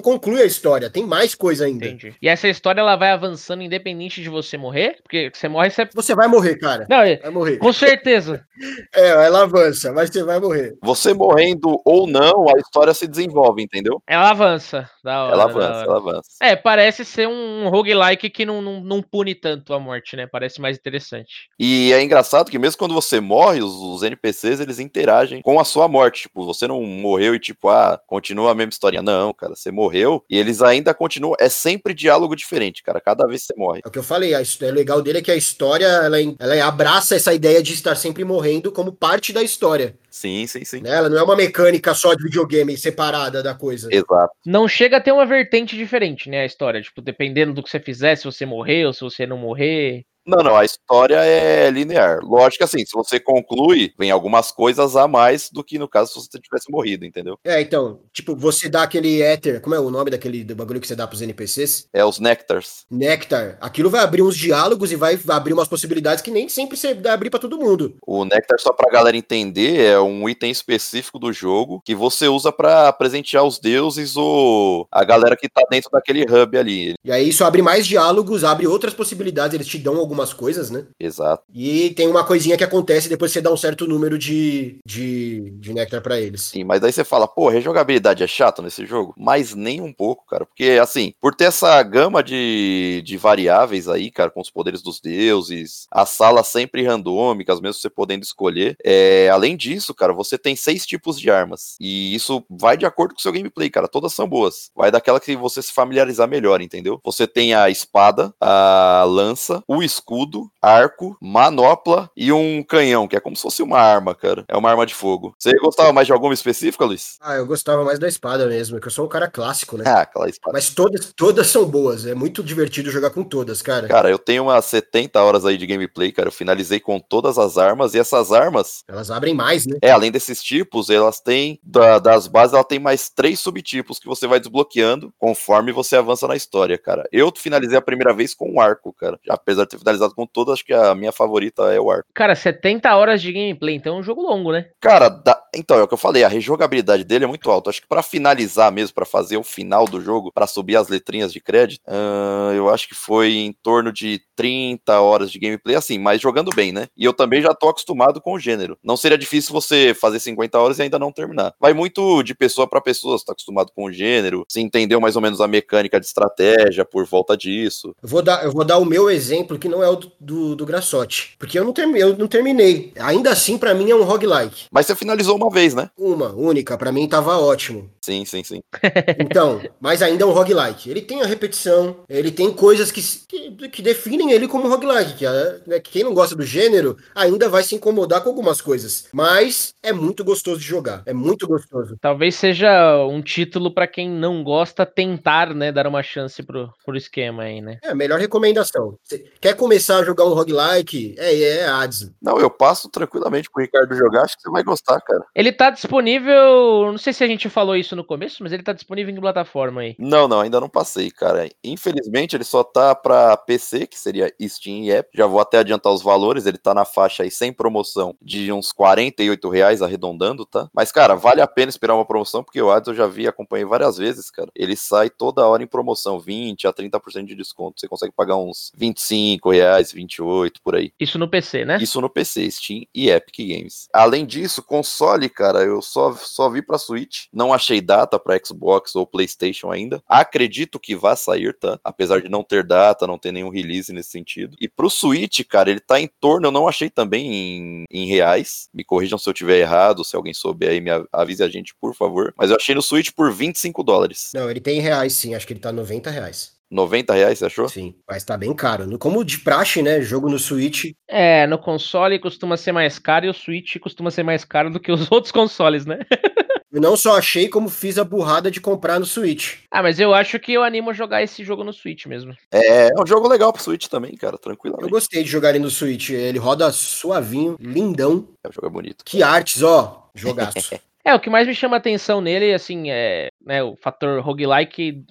conclui a história. Tem mais coisa ainda. Entendi. E essa história ela vai avançando independente de você morrer? Porque você morre, você. Você vai morrer, cara. Não, Vai morrer. com certeza. É, ela avança, mas você vai morrer. Você morrendo ou não, a história se desenvolve, entendeu? Ela avança. Da hora, Ela da avança, hora. ela avança. É, parece ser um roguelike que não, não, não pune tanto a morte, né? Parece mais interessante. E é engraçado que mesmo quando você morre, os, os NPCs eles interagem com a sua morte. Tipo, você não morreu e tipo, ah, continua a mesma história. Não, cara, você morreu e eles ainda continuam. É sempre diálogo diferente, cara, cada vez que você morre. É o que eu falei, a his- é legal dele é que a história, ela, ela abraça essa ideia de estar sempre morrendo como parte da história. Sim, sim, sim. né? Ela não é uma mecânica só de videogame separada da coisa. Exato. Não chega a ter uma vertente diferente, né? A história. Tipo, dependendo do que você fizer, se você morrer ou se você não morrer. Não, não, a história é linear. Lógico que assim, se você conclui, vem algumas coisas a mais do que no caso se você tivesse morrido, entendeu? É, então, tipo, você dá aquele éter, como é o nome daquele do bagulho que você dá pros NPCs? É os Nectars. Nectar. Aquilo vai abrir uns diálogos e vai abrir umas possibilidades que nem sempre você dá abrir pra todo mundo. O Nectar, só pra galera entender, é um item específico do jogo que você usa pra presentear os deuses ou a galera que tá dentro daquele hub ali. E aí isso abre mais diálogos, abre outras possibilidades, eles te dão algumas coisas, né? Exato. E tem uma coisinha que acontece depois que você dá um certo número de, de, de néctar pra eles. Sim, mas aí você fala, pô, rejogabilidade é chato nesse jogo? Mas nem um pouco, cara. Porque, assim, por ter essa gama de, de variáveis aí, cara, com os poderes dos deuses, as salas sempre randômicas, mesmo você podendo escolher. É, além disso, cara, você tem seis tipos de armas. E isso vai de acordo com o seu gameplay, cara. Todas são boas. Vai daquela que você se familiarizar melhor, entendeu? Você tem a espada, a lança, o escudo, arco, manopla e um canhão, que é como se fosse uma arma, cara. É uma arma de fogo. Você gostava mais de alguma específica, Luiz? Ah, eu gostava mais da espada mesmo, que eu sou um cara clássico, né? Ah, aquela espada. Mas todas, todas são boas, é muito divertido jogar com todas, cara. Cara, eu tenho umas 70 horas aí de gameplay, cara. Eu finalizei com todas as armas e essas armas, Elas abrem mais, né? é, além desses tipos, elas têm da- das bases, ela tem mais três subtipos que você vai desbloqueando conforme você avança na história, cara. Eu finalizei a primeira vez com um arco, cara. Apesar de ter finalizado com todas, acho que a minha favorita é o arco. Cara, 70 horas de gameplay, então é um jogo longo, né? Cara, dá- então, é o que eu falei, a rejogabilidade dele é muito alta. Acho que pra finalizar mesmo, pra fazer o final do jogo, pra subir as letrinhas de crédito, ahn, eu acho que foi em torno de 30 horas de gameplay, assim, mas jogando bem, né? E eu também já tô acostumado com o gênero. Não seria difícil você fazer 50 horas e ainda não terminar. Vai muito de pessoa pra pessoa, você tá acostumado com o gênero, se entendeu mais ou menos a mecânica de estratégia por volta disso. Eu vou dar, eu vou dar o meu exemplo, que não é o do, do, do Grassotti. Porque eu não, termi, eu não terminei. Ainda assim, pra mim, é um roguelike. Mas você finalizou uma vez, né? Uma, única, pra mim tava ótimo. Sim, sim, sim. Então, mas ainda é um roguelike. Ele tem a repetição, ele tem coisas que, que, que definem ele como roguelike. Que, é, né, que quem não gosta do gênero ainda vai se incomodar com algumas coisas. Mas é muito gostoso de jogar. É muito gostoso. Talvez seja um título pra quem não gosta tentar, né, dar uma chance pro, pro esquema aí, né? É a melhor recomendação. Quer começar a jogar um roguelike? É, é Hades. Não, eu passo tranquilamente pro Ricardo jogar, acho que você vai gostar, cara. Ele tá disponível, não sei se a gente falou isso no começo, mas ele tá disponível em plataforma aí? Não, não, ainda não passei, cara. Infelizmente, ele só tá pra PC, que seria Steam e App. Já vou até adiantar os valores, ele tá na faixa aí sem promoção de uns 48 reais arredondando, tá? Mas, cara, vale a pena esperar uma promoção, porque o Hades eu já vi, acompanhei várias vezes, cara. Ele sai toda hora em promoção, 20 a 30% de desconto. Você consegue pagar uns 25 reais, 28, por aí. Isso no PC, né? Isso no PC, Steam e Epic Games. Além disso, console, cara, eu só, só vi pra Switch. Não achei data pra Xbox ou PlayStation ainda. Acredito que vá sair, tá? Apesar de não ter data, não ter nenhum release nesse sentido. E pro Switch, cara, ele tá em torno, eu não achei também em, em reais. Me corrijam se eu tiver errado, se alguém souber aí, me avise a gente, por favor. Mas eu achei no Switch por 25 dólares. Não, ele tem em reais sim, acho que ele tá 90 reais. 90 reais, você achou? Sim, mas tá bem caro. Como de praxe, né? Jogo no Switch. É, no console costuma ser mais caro e o Switch costuma ser mais caro do que os outros consoles, né? Eu não só achei, como fiz a burrada de comprar no Switch. Ah, mas eu acho que eu animo a jogar esse jogo no Switch mesmo. É, é um jogo legal pro Switch também, cara, tranquilamente. Eu gostei de jogar ele no Switch. Ele roda suavinho, lindão. É, o jogo é bonito. Que artes, ó. Jogaço. É, o que mais me chama atenção nele, assim, é né, o fator roguelike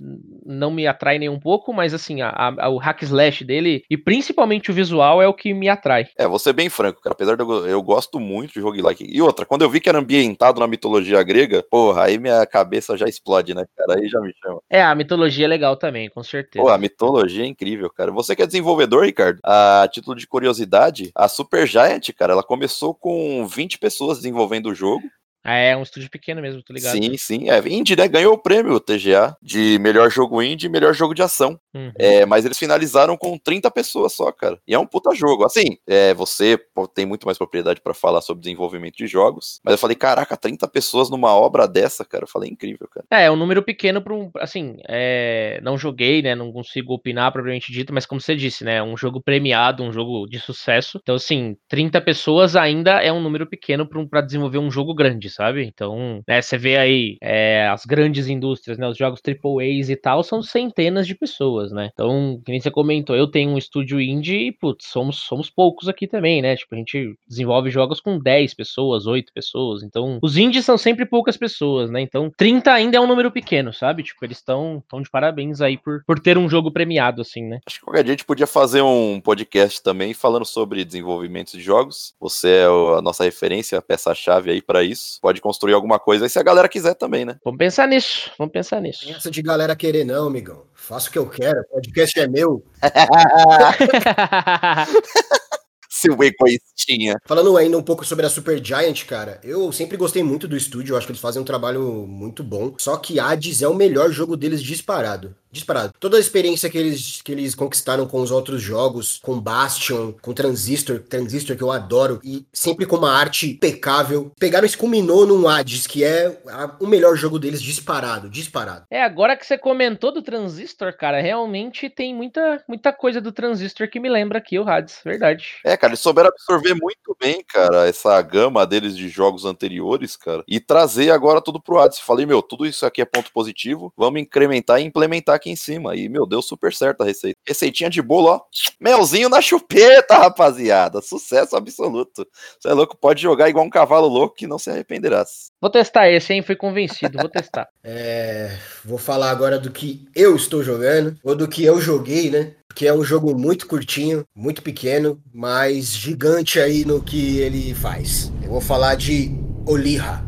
não me atrai nem um pouco, mas assim, a, a, o hack slash dele, e principalmente o visual, é o que me atrai. É, vou ser bem franco, cara, apesar de eu, eu gosto muito de roguelike. E outra, quando eu vi que era ambientado na mitologia grega, porra, aí minha cabeça já explode, né, cara, aí já me chama. É, a mitologia é legal também, com certeza. Pô, a mitologia é incrível, cara. Você que é desenvolvedor, Ricardo, a título de curiosidade, a Super Giant, cara, ela começou com 20 pessoas desenvolvendo o jogo, ah, é um estúdio pequeno mesmo, tô ligado. Sim, sim. É, indie, né? Ganhou o prêmio, o TGA, de melhor jogo indie e melhor jogo de ação. Uhum. É, mas eles finalizaram com 30 pessoas só, cara. E é um puta jogo. Assim, é, você tem muito mais propriedade para falar sobre desenvolvimento de jogos. Mas eu falei, caraca, 30 pessoas numa obra dessa, cara. Eu falei, incrível, cara. É, é um número pequeno para um. Assim, é, não joguei, né? Não consigo opinar propriamente dito, mas como você disse, né? Um jogo premiado, um jogo de sucesso. Então, assim, 30 pessoas ainda é um número pequeno para um, desenvolver um jogo grande sabe? Então, né, você vê aí é, as grandes indústrias, né, os jogos AAAs e tal, são centenas de pessoas, né? Então, que nem você comentou, eu tenho um estúdio indie e, putz, somos, somos poucos aqui também, né? Tipo, a gente desenvolve jogos com 10 pessoas, 8 pessoas. Então, os indies são sempre poucas pessoas, né? Então, 30 ainda é um número pequeno, sabe? Tipo, eles estão tão de parabéns aí por, por ter um jogo premiado, assim, né? Acho que qualquer dia a gente podia fazer um podcast também falando sobre desenvolvimento de jogos. Você é a nossa referência, a peça-chave aí para isso pode construir alguma coisa aí se a galera quiser também, né? Vamos pensar nisso, vamos pensar nisso. Essa de galera querer não, amigão. Faço o que eu quero, o podcast é meu. seu egoístinha. Falando ainda um pouco sobre a Super Giant, cara, eu sempre gostei muito do estúdio, eu acho que eles fazem um trabalho muito bom. Só que Hades é o melhor jogo deles disparado disparado. Toda a experiência que eles, que eles conquistaram com os outros jogos, com Bastion, com Transistor, Transistor que eu adoro, e sempre com uma arte impecável, pegaram e culminou num Hades, que é a, o melhor jogo deles disparado, disparado. É, agora que você comentou do Transistor, cara, realmente tem muita, muita coisa do Transistor que me lembra aqui o Hades, verdade. É, cara, eles souberam absorver muito bem, cara, essa gama deles de jogos anteriores, cara, e trazer agora tudo pro Hades. Falei, meu, tudo isso aqui é ponto positivo, vamos incrementar e implementar aqui em cima. E, meu, deu super certo a receita. Receitinha de bolo, ó. Melzinho na chupeta, rapaziada. Sucesso absoluto. Você é louco, pode jogar igual um cavalo louco que não se arrependerás. Vou testar esse, hein? Fui convencido, vou testar. é, vou falar agora do que eu estou jogando, ou do que eu joguei, né? Que é um jogo muito curtinho, muito pequeno, mas gigante aí no que ele faz. Eu vou falar de Olira.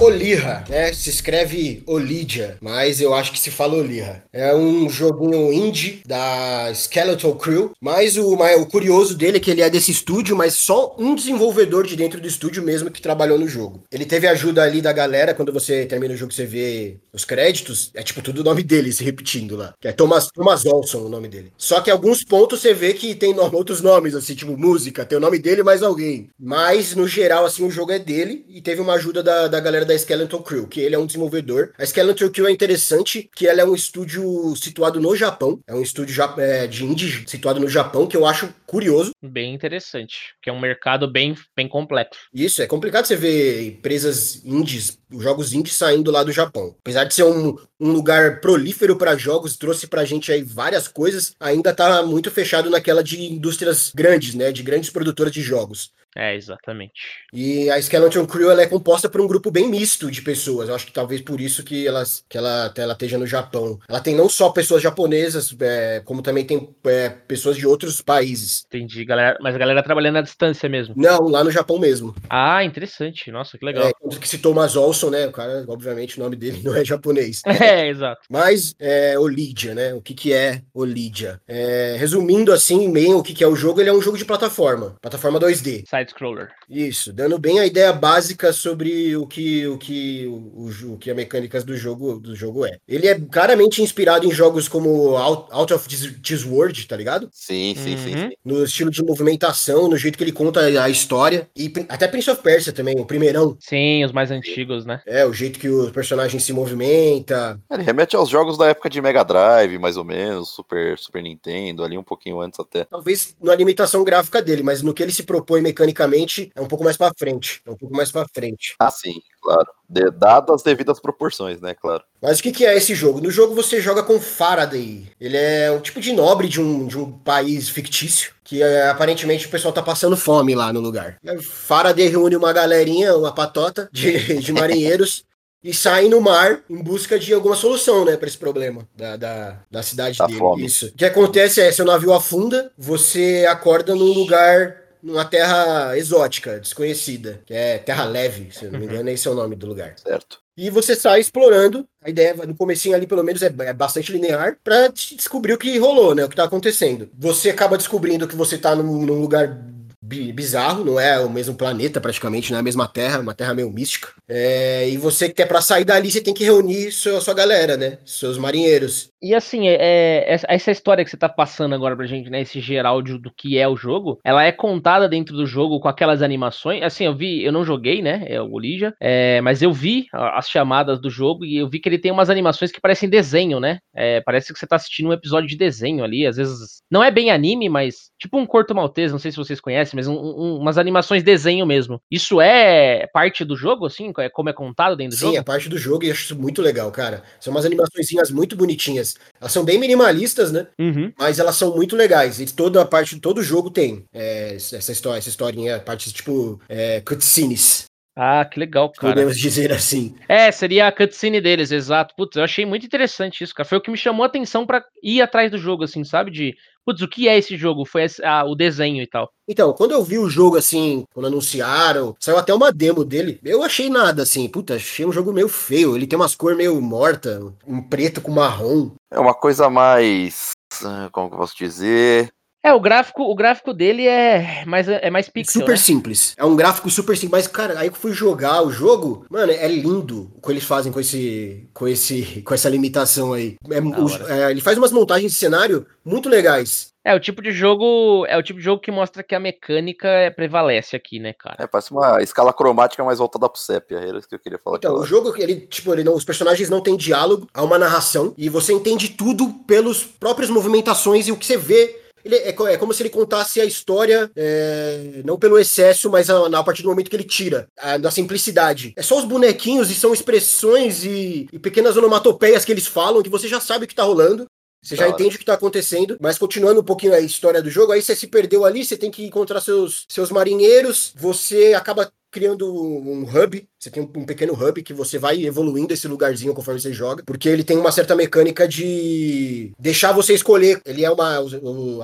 Olirra, né? Se escreve Olídia, mas eu acho que se fala Olirra. É um joguinho indie da Skeletal Crew, mas o, o curioso dele é que ele é desse estúdio, mas só um desenvolvedor de dentro do estúdio mesmo que trabalhou no jogo. Ele teve ajuda ali da galera, quando você termina o jogo você vê os créditos, é tipo tudo o nome dele se repetindo lá. Que é Thomas, Thomas Olson o nome dele. Só que alguns pontos você vê que tem outros nomes, assim, tipo música, tem o nome dele mais alguém. Mas, no geral, assim, o jogo é dele e teve uma ajuda da, da galera da Skeleton Crew, que ele é um desenvolvedor. A Skeleton Crew é interessante, que ela é um estúdio situado no Japão. É um estúdio é, de indie situado no Japão, que eu acho curioso. Bem interessante, que é um mercado bem, bem complexo. Isso, é complicado você ver empresas indies, jogos indies saindo lá do Japão. Apesar de ser um, um lugar prolífero para jogos, trouxe pra gente aí várias coisas, ainda tá muito fechado naquela de indústrias grandes, né, de grandes produtoras de jogos. É, exatamente. E a Skeleton Crew ela é composta por um grupo bem misto de pessoas. Eu acho que talvez por isso que, elas, que ela, ela esteja no Japão. Ela tem não só pessoas japonesas, é, como também tem é, pessoas de outros países. Entendi, galera. Mas a galera trabalhando à distância mesmo. Não, lá no Japão mesmo. Ah, interessante. Nossa, que legal. É, que se Thomas Olson, né? O cara, obviamente, o nome dele não é japonês. É, exato. Mas é Olidia, né? O que, que é Olidia? É, resumindo assim, bem o que, que é o jogo, ele é um jogo de plataforma. Plataforma 2D. Side-scroller. Isso, dando bem a ideia básica sobre o que o que o, o, que a mecânicas do jogo do jogo é. Ele é claramente inspirado em jogos como Out, Out of This World, tá ligado? Sim, sim, uhum. sim, sim, No estilo de movimentação, no jeito que ele conta a história e até Prince of Persia também, o primeirão. Sim, os mais antigos, né? É, o jeito que o personagem se movimenta. Ele remete aos jogos da época de Mega Drive, mais ou menos, Super Super Nintendo, ali um pouquinho antes até. Talvez na limitação gráfica dele, mas no que ele se propõe mecanicamente é um pouco mais para frente. É um pouco mais para frente. Ah, sim, claro. De, dado as devidas proporções, né, claro. Mas o que, que é esse jogo? No jogo você joga com Faraday. Ele é um tipo de nobre de um, de um país fictício. Que é, aparentemente o pessoal tá passando fome lá no lugar. Faraday reúne uma galerinha, uma patota de, de marinheiros. e saem no mar em busca de alguma solução, né, para esse problema da, da, da cidade da dele. Fome. Isso. O que acontece é, seu navio afunda, você acorda num lugar numa terra exótica, desconhecida, que é Terra Leve, se não me engano, esse é o nome do lugar. Certo. E você sai explorando. A ideia no comecinho ali, pelo menos, é, é bastante linear para descobrir o que rolou, né? O que tá acontecendo. Você acaba descobrindo que você tá num, num lugar bizarro, não é o mesmo planeta praticamente, não é a mesma terra, uma terra meio mística. É, e você quer para sair dali, você tem que reunir sua, sua galera, né? Seus marinheiros. E assim, é, é, essa história que você tá passando agora pra gente, né? Esse geral de, do que é o jogo, ela é contada dentro do jogo com aquelas animações. Assim, eu vi, eu não joguei, né? É o Olija, é, mas eu vi as chamadas do jogo e eu vi que ele tem umas animações que parecem desenho, né? É, parece que você tá assistindo um episódio de desenho ali. Às vezes não é bem anime, mas tipo um corto maltese, não sei se vocês conhecem, mas um, um, umas animações desenho mesmo. Isso é parte do jogo, assim? É como é contado dentro do Sim, jogo? Sim, é parte do jogo e acho isso muito legal, cara. São umas animações muito bonitinhas. Elas são bem minimalistas, né? Uhum. Mas elas são muito legais. E toda a parte, todo jogo tem é, essa história, essa historinha, parte tipo é, cutscenes. Ah, que legal, cara. Podemos dizer assim. É, seria a cutscene deles, exato. Putz, eu achei muito interessante isso, cara. Foi o que me chamou a atenção para ir atrás do jogo, assim, sabe? De, putz, o que é esse jogo? Foi esse, ah, o desenho e tal. Então, quando eu vi o jogo, assim, quando anunciaram, saiu até uma demo dele, eu achei nada, assim, puta, achei um jogo meio feio. Ele tem umas cores meio morta, um preto com marrom. É uma coisa mais. Ah, como que eu posso dizer? É, o gráfico, o gráfico dele é mais, é mais pixel, Super né? simples. É um gráfico super simples. Mas, cara, aí que eu fui jogar o jogo, mano, é lindo o que eles fazem com esse. com esse. com essa limitação aí. É, o, é, ele faz umas montagens de cenário muito legais. É, o tipo de jogo. É o tipo de jogo que mostra que a mecânica é, prevalece aqui, né, cara? É, parece uma escala cromática mais voltada pro sépia. Era isso que eu queria falar. Então, o jogo, ele, tipo, ele não, os personagens não têm diálogo, há uma narração, e você entende tudo pelos próprias movimentações e o que você vê ele é, é, como se ele contasse a história, é, não pelo excesso, mas a, a, partir do momento que ele tira, a, da simplicidade. É só os bonequinhos e são expressões e, e pequenas onomatopeias que eles falam que você já sabe o que tá rolando. Você já entende o que tá acontecendo, mas continuando um pouquinho a história do jogo, aí você se perdeu ali, você tem que encontrar seus, seus marinheiros, você acaba criando um hub, você tem um pequeno hub que você vai evoluindo esse lugarzinho conforme você joga, porque ele tem uma certa mecânica de deixar você escolher. Ele é uma.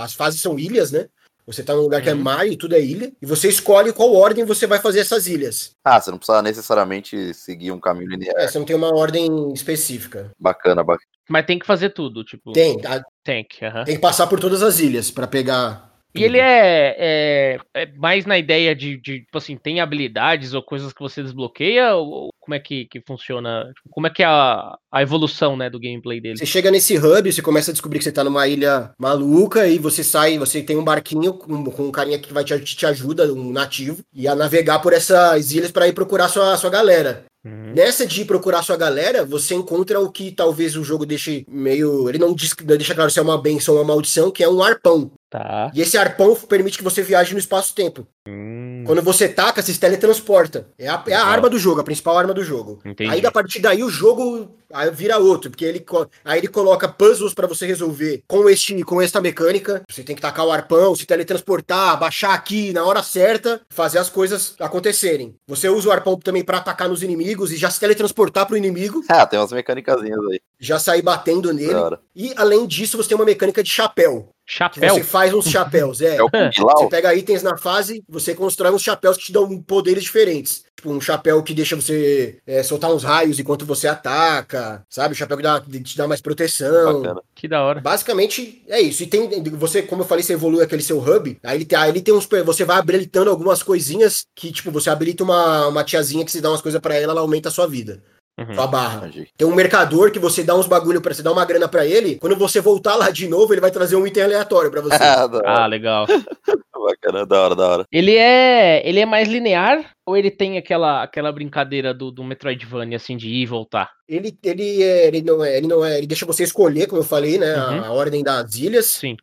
As fases são ilhas, né? Você tá num lugar que é uhum. mar e tudo é ilha, e você escolhe qual ordem você vai fazer essas ilhas. Ah, você não precisa necessariamente seguir um caminho linear. É, você não tem uma ordem específica. Bacana, bacana. Mas tem que fazer tudo, tipo. Tem, a... tem que, uh -huh. Tem que passar por todas as ilhas para pegar e ele é, é, é, mais na ideia de, de, tipo assim, tem habilidades ou coisas que você desbloqueia? Ou como é que, que funciona? Como é que é a, a evolução, né, do gameplay dele? Você chega nesse hub, você começa a descobrir que você tá numa ilha maluca e você sai, você tem um barquinho com, com um carinha que vai te, te ajuda, um nativo, e a navegar por essas ilhas para ir procurar sua, sua galera. Uhum. Nessa de procurar sua galera, você encontra o que talvez o jogo deixe meio. Ele não, diz, não deixa claro se é uma benção ou uma maldição, que é um arpão. Tá. E esse arpão permite que você viaje no espaço-tempo. Hum Quando você taca, você se teletransporta. É a, é a arma do jogo, a principal arma do jogo. Entendi. Aí, a partir daí, o jogo aí vira outro, porque ele, aí ele coloca puzzles pra você resolver com, este, com esta mecânica. Você tem que tacar o arpão, se teletransportar, baixar aqui na hora certa, fazer as coisas acontecerem. Você usa o arpão também pra atacar nos inimigos e já se teletransportar pro inimigo, Ah, tem umas mecânicas aí. Já sair batendo nele. Da hora. E além disso, você tem uma mecânica de chapéu. Chapéu. você faz uns chapéus, é. É? Você pega itens na fase, você constrói uns chapéus que te dão poderes diferentes. Tipo, um chapéu que deixa você é, soltar uns raios enquanto você ataca, sabe? O chapéu que dá, que te dá mais proteção. Bacana. Que da hora. Basicamente é isso. E tem você, como eu falei, você evolui aquele seu hub. Aí ele tem, aí ele tem uns. Você vai habilitando algumas coisinhas que, tipo, você habilita uma, uma tiazinha que se dá umas coisas pra ela, ela aumenta a sua vida. Uhum. Sua barra. Entendi. Tem um mercador que você dá uns bagulho para você dar uma grana pra ele. Quando você voltar lá de novo, ele vai trazer um item aleatório pra você. Ah. Ah, legal. Bacana, da hora, da hora. Ele é, ele é mais linear ou ele tem aquela, aquela brincadeira do, do Metroidvania, assim, de ir e voltar? Ele, ele, é, ele não é, ele não é, ele deixa você escolher, como eu falei, né, a- Uhum. a, ordem das ilhas. Sim,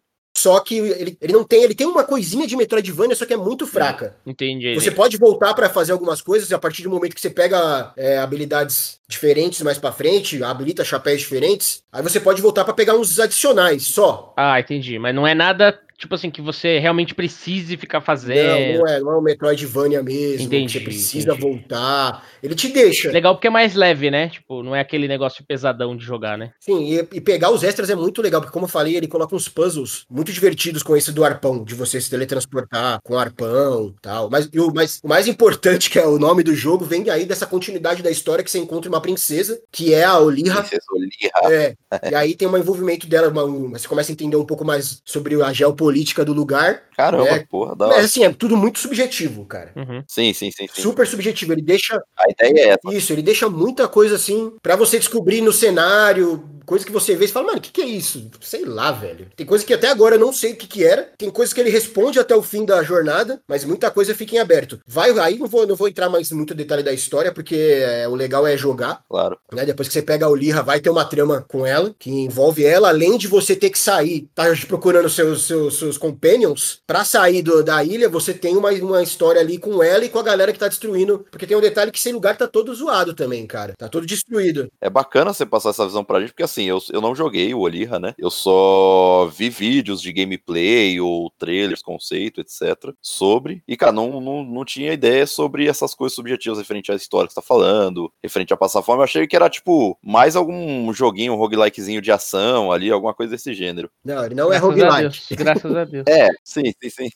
Só que ele, ele não tem, ele tem uma coisinha de Metroidvania, só que é muito fraca. entendi. Você pode voltar pra fazer algumas coisas e a partir do momento que você pega é, habilidades diferentes mais pra frente, habilita chapéus diferentes, aí você pode voltar pra pegar uns adicionais só. Ah, entendi. Mas não é nada, tipo assim, que você realmente precise ficar fazendo. Não, não é, não é um Metroidvania mesmo, que Entendi, você precisa entendi. voltar. Ele te deixa. Legal porque é mais leve, né? Tipo, não é aquele negócio pesadão de jogar, né? Sim, e, e pegar os extras é muito legal, porque como eu falei, ele coloca uns puzzles muito divertidos com esse do arpão, de você se teletransportar com o arpão tal. Mas, e o, mais, o mais importante, que é o nome do jogo, vem aí dessa continuidade da história que você encontra uma princesa, que é a Olirra. Princesa Olirra. É, e aí tem um envolvimento dela, uma- um- você começa a entender um pouco mais sobre a geopolítica do lugar. Caramba, É. porra, da Mas hora. assim, é tudo muito subjetivo, cara. Uhum. Sim, sim, sim, sim. Super subjetivo. Ele deixa A ideia é essa. Isso, ele deixa muita coisa assim pra você descobrir no cenário, coisa que você vê e fala, mano, o que, que é isso? Sei lá, velho. Tem coisa que até agora eu não sei o que, que era. Tem coisas que ele responde até o fim da jornada, mas muita coisa fica em aberto. Vai, aí não vou, não vou entrar mais em muito detalhe da história, porque é, o legal é jogar. Claro. Né? Depois que você pega a Olirra, vai ter uma trama com ela, que envolve ela, além de você ter que sair, tá procurando seus, seus, seus companions, pra sair do- da ilha, você tem uma, uma história ali com ela e com a galera que tá destruindo. Porque tem um detalhe que esse lugar tá todo zoado também, cara. Tá todo destruído. É bacana você passar essa visão pra gente, porque assim, eu, eu não joguei o Olirra, né? Eu só vi vídeos de gameplay ou trailers, conceito, etc. sobre. E, cara, não, não, não tinha ideia sobre essas coisas subjetivas referente à história que você tá falando, referente a passar fome. Eu achei que era, tipo, mais algum joguinho, um roguelikezinho de ação ali, alguma coisa desse gênero. Não, ele não é graças a roguelike. Deus. Graças a Deus. É, sim, sim, sim.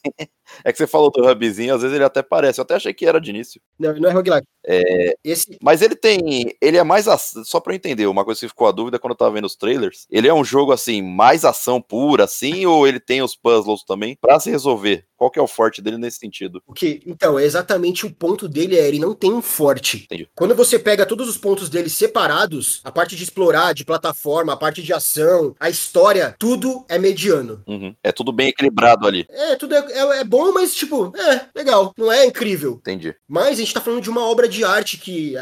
É que você falou do hubzinho, às vezes ele até parece. Eu até achei que era de início. Não, não é roguelike. É, Esse, Mas ele tem. Ele é mais. aç- Só pra eu entender, uma coisa que ficou a dúvida quando eu tava vendo os trailers. Ele é um jogo assim, mais ação pura, assim, ou ele tem os puzzles também pra se resolver? Qual que é o forte dele nesse sentido? O que, então, é exatamente o ponto dele, é ele não tem um forte. Entendi. Quando você pega todos os pontos dele separados, a parte de explorar, de plataforma, a parte de ação, a história, tudo é mediano. Uhum. É tudo bem equilibrado ali. É, tudo é, é- é bom, mas tipo, é, legal, não é incrível. Entendi. Mas a gente tá falando de uma obra de arte que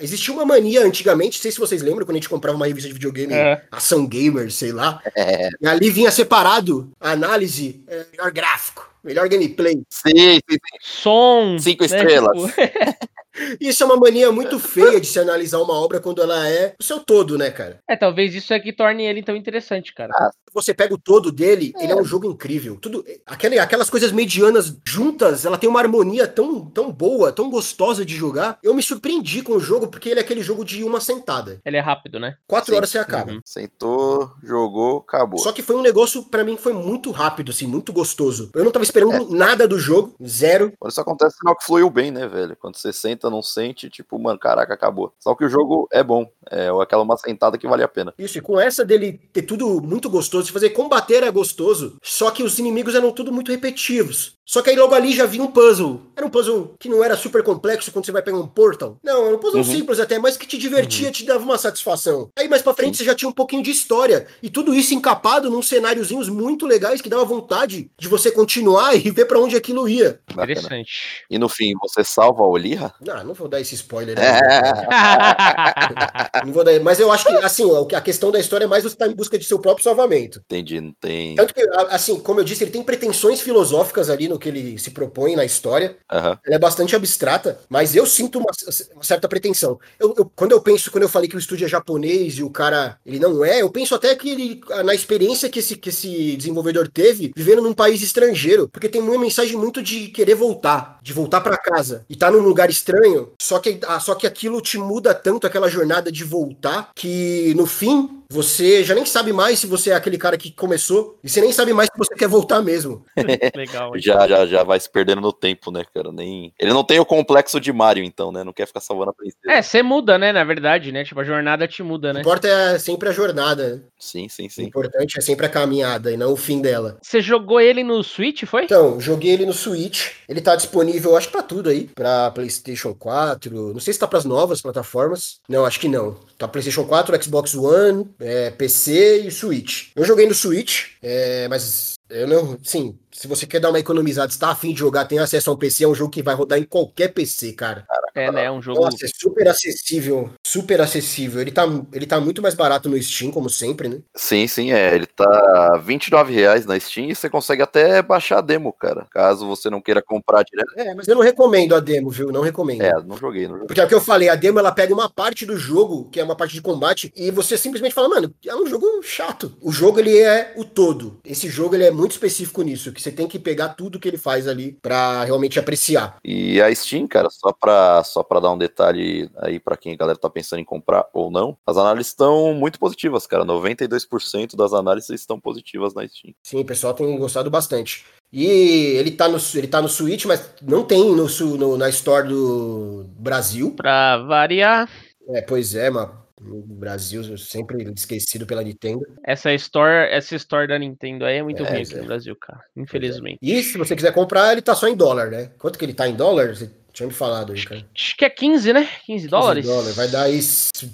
existia uma mania antigamente, não sei se vocês lembram, quando a gente comprava uma revista de videogame, É. Ação Gamer, sei lá, É. e ali vinha separado a análise, é, melhor gráfico, melhor gameplay. Sim, sim, sim. Som. Cinco né, estrelas. tipo- Isso é uma mania muito feia de se analisar uma obra quando ela é o seu todo, né, cara? É, talvez isso é que torne ele tão interessante, cara. Você pega o todo dele, ele é um jogo incrível. Tudo, aquele, aquelas coisas medianas juntas, ela tem uma harmonia tão, tão boa, tão gostosa de jogar. Eu me surpreendi com o jogo porque ele é aquele jogo de uma sentada. Ele é rápido, né? Quatro Sim. horas você acaba. Uhum. Sentou, jogou, acabou. Só que foi um negócio, pra mim, que foi muito rápido, assim, muito gostoso. Eu não tava esperando nada do jogo, zero. Quando isso acontece, sinal que fluiu bem, né, velho? Quando você senta, não sente, tipo, mano, caraca, acabou. Só que o jogo é bom. É aquela uma sentada que vale a pena. Isso, e com essa dele ter tudo muito gostoso, de fazer combater é gostoso, só que os inimigos eram tudo muito repetitivos. Só que aí logo ali já vinha um puzzle. Era um puzzle que não era super complexo quando você vai pegar um portal. Não, era um puzzle Uhum. simples até, mas que te divertia, te dava uma satisfação. Aí mais pra frente você já tinha um pouquinho de história. E tudo isso encapado num cenáriozinhos muito legais que dava vontade de você continuar e ver pra onde aquilo ia. Bacana. Interessante. E no fim, você salva a Olirra? Ah, não vou dar esse spoiler. Né? É. Não vou dar, mas eu acho que, assim, a questão da história é mais você estar em busca de seu próprio salvamento. Entendi, não tem. Tanto que, assim, como eu disse, ele tem pretensões filosóficas ali no que ele se propõe na história. Aham. Ela é bastante abstrata, mas eu sinto uma, uma certa pretensão. Eu- eu- quando eu penso, quando eu falei que o estúdio é japonês e o cara ele não é, eu penso até que ele, na experiência que esse, que esse desenvolvedor teve, vivendo num país estrangeiro, porque tem uma mensagem muito de querer voltar, de voltar pra casa e tá num lugar estranho. Só que, ah, só que aquilo te muda tanto aquela jornada de voltar que no fim você já nem sabe mais se você é aquele cara que começou e você nem sabe mais se você quer voltar mesmo. Legal. Já, já, já vai se perdendo no tempo, né, cara? Nem... Ele não tem o complexo de Mario, então, né? Não quer ficar salvando a princesa. É, você muda, né? Na verdade, né? Tipo, a jornada te muda, O né? que importa é sempre a jornada. Sim, sim, O sim. importante é sempre a caminhada e não o fim dela. Você jogou ele no Switch, foi? Então, joguei ele no Switch. Ele tá disponível, acho que pra tudo aí. Pra PlayStation 4. Não sei se tá pras novas plataformas. Não, acho que não. Tá PlayStation 4, Xbox One, é, PC e Switch. Eu joguei no Switch, é, mas eu não. Sim, se você quer dar uma economizada, se tá afim de jogar, tem acesso a um PC, é um jogo que vai rodar em qualquer PC, cara. É, né? É um jogo. Nossa, é super acessível. Super acessível. Ele tá, ele tá muito mais barato no Steam, como sempre, né? Sim, sim, é. Ele tá 29 reais na Steam e você consegue até baixar a demo, cara. Caso você não queira comprar direto. É, mas eu não recomendo a demo, viu? Não recomendo. É, não joguei, não joguei. Porque é o que eu falei, a demo ela pega uma parte do jogo, que é uma parte de combate, e você simplesmente fala, mano, é um jogo chato. O jogo ele é o todo. Esse jogo ele é muito específico nisso, que você tem que pegar tudo que ele faz ali pra realmente apreciar. E a Steam, cara, só pra, só pra dar um detalhe aí pra quem a galera tá pensando em comprar ou não, as análises estão muito positivas, cara. 92% das análises estão positivas na Steam. Sim, o pessoal tem gostado bastante. E ele tá no, ele tá no Switch, mas não tem no, su- no- na Store do Brasil. Pra variar, É, pois é, mano. No Brasil, sempre esquecido pela Nintendo. essa store, essa store da Nintendo aí é muito É, ruim aqui é. no Brasil, cara. Infelizmente. E se você quiser comprar, ele tá só em dólar, né? Quanto que ele tá em dólar? Você tinha me falado aí, cara. Acho que é 15, né? 15 dólares? 15 dólares. Vai dar aí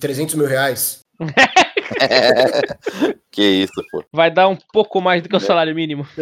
300 mil reais. que isso, pô. Vai dar um pouco mais do que o salário mínimo.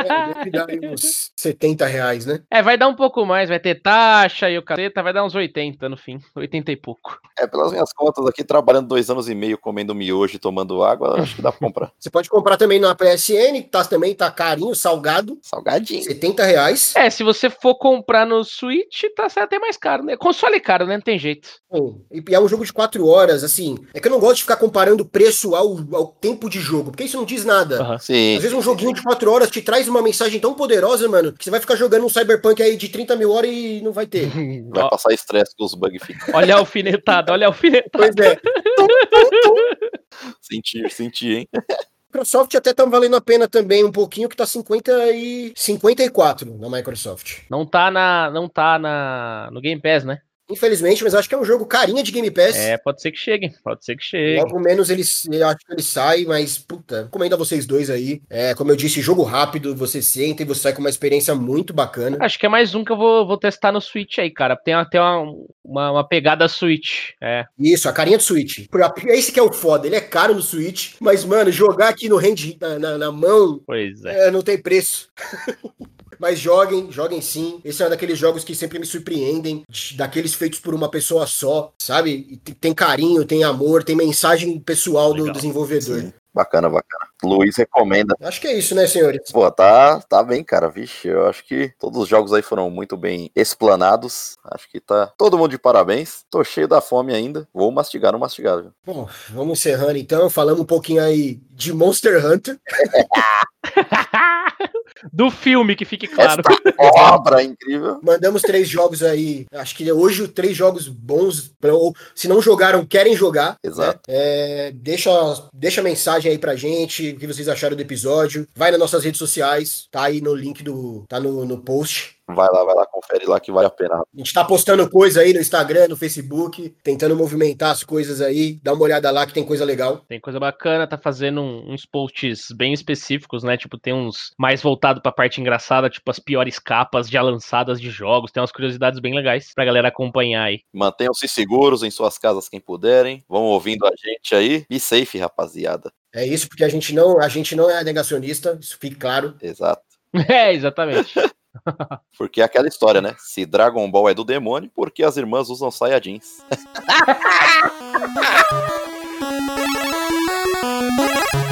É, deve dar aí uns 70 reais, né? É, vai dar um pouco mais, vai ter taxa e o caceta, vai dar uns 80 no fim. 80 e pouco. É, pelas minhas contas aqui, trabalhando dois anos e meio, comendo miojo e tomando água, acho que dá pra comprar. Você pode comprar também na PSN, que tá, também tá carinho, salgado. Salgadinho. 70 reais. É, se você for comprar no Switch, tá até mais caro, né? Console é caro, né? Não tem jeito. Sim. E é um jogo de 4 horas, assim. É que eu não gosto de ficar comparando o preço ao, ao tempo de jogo, porque isso não diz nada. Sim, Às vezes um joguinho de 4 horas te traz uma mensagem tão poderosa, mano, que você vai ficar jogando um Cyberpunk aí de 30 mil horas e não vai ter. vai passar estresse com os bugs ficam. olha a alfinetada, olha a alfinetada. Pois é. Sentir, sentir, hein? Microsoft até tá valendo a pena também um pouquinho, que tá 50 e 54 na Microsoft. Não tá na, não tá na no Game Pass, né? Infelizmente, mas acho que é um jogo carinha de Game Pass. É, pode ser que chegue, pode ser que chegue. Logo menos ele, eu acho que ele sai, mas, puta, recomendo a vocês dois aí. É, como eu disse, jogo rápido, você senta e você sai com uma experiência muito bacana. Acho que é mais um que eu vou, vou testar no Switch aí, cara. Tem até uma, uma, uma pegada Switch. É. Isso, a carinha do Switch. Esse que é o foda, ele é caro no Switch, mas, mano, jogar aqui no hand, na, na- na mão, Pois é. é, não tem preço. Mas joguem, joguem sim. Esse é um daqueles jogos que sempre me surpreendem, de- daqueles feitos por uma pessoa só, sabe? E te- tem carinho, tem amor, tem mensagem pessoal do Legal. desenvolvedor. Sim. Bacana, bacana. Luiz recomenda. Acho que é isso, né, senhores? Pô, tá, tá bem, cara. Vixe, eu acho que todos os jogos aí foram muito bem explanados. Acho que tá todo mundo de parabéns. Tô cheio da fome ainda. Vou mastigar, não mastigar. viu? Bom, vamos encerrando então. Falamos um pouquinho aí de Monster Hunter. Do filme, que fique claro. Obra incrível. Mandamos três jogos aí. Acho que hoje três jogos bons. pra- Ou se não jogaram, querem jogar. Exato. É, deixa, deixa mensagem aí pra gente, o que vocês acharam do episódio. Vai nas nossas redes sociais, tá aí no link do. tá no, no post. Vai lá, vai lá, confere lá que vale a pena. A gente tá postando coisa aí no Instagram, no Facebook, tentando movimentar as coisas aí. Dá uma olhada lá que tem coisa legal. Tem coisa bacana, tá fazendo uns posts bem específicos, né? Tipo, tem uns mais voltado pra parte engraçada, tipo as piores capas já lançadas de jogos. Tem umas curiosidades bem legais pra galera acompanhar aí. Mantenham-se seguros em suas casas quem puderem. Vão ouvindo a gente aí. Be safe, rapaziada. É isso, porque a gente não, a gente não é negacionista, isso fique claro. Exato. É, exatamente. Porque é aquela história, né? Se Dragon Ball é do demônio, por que as irmãs usam saia jeans?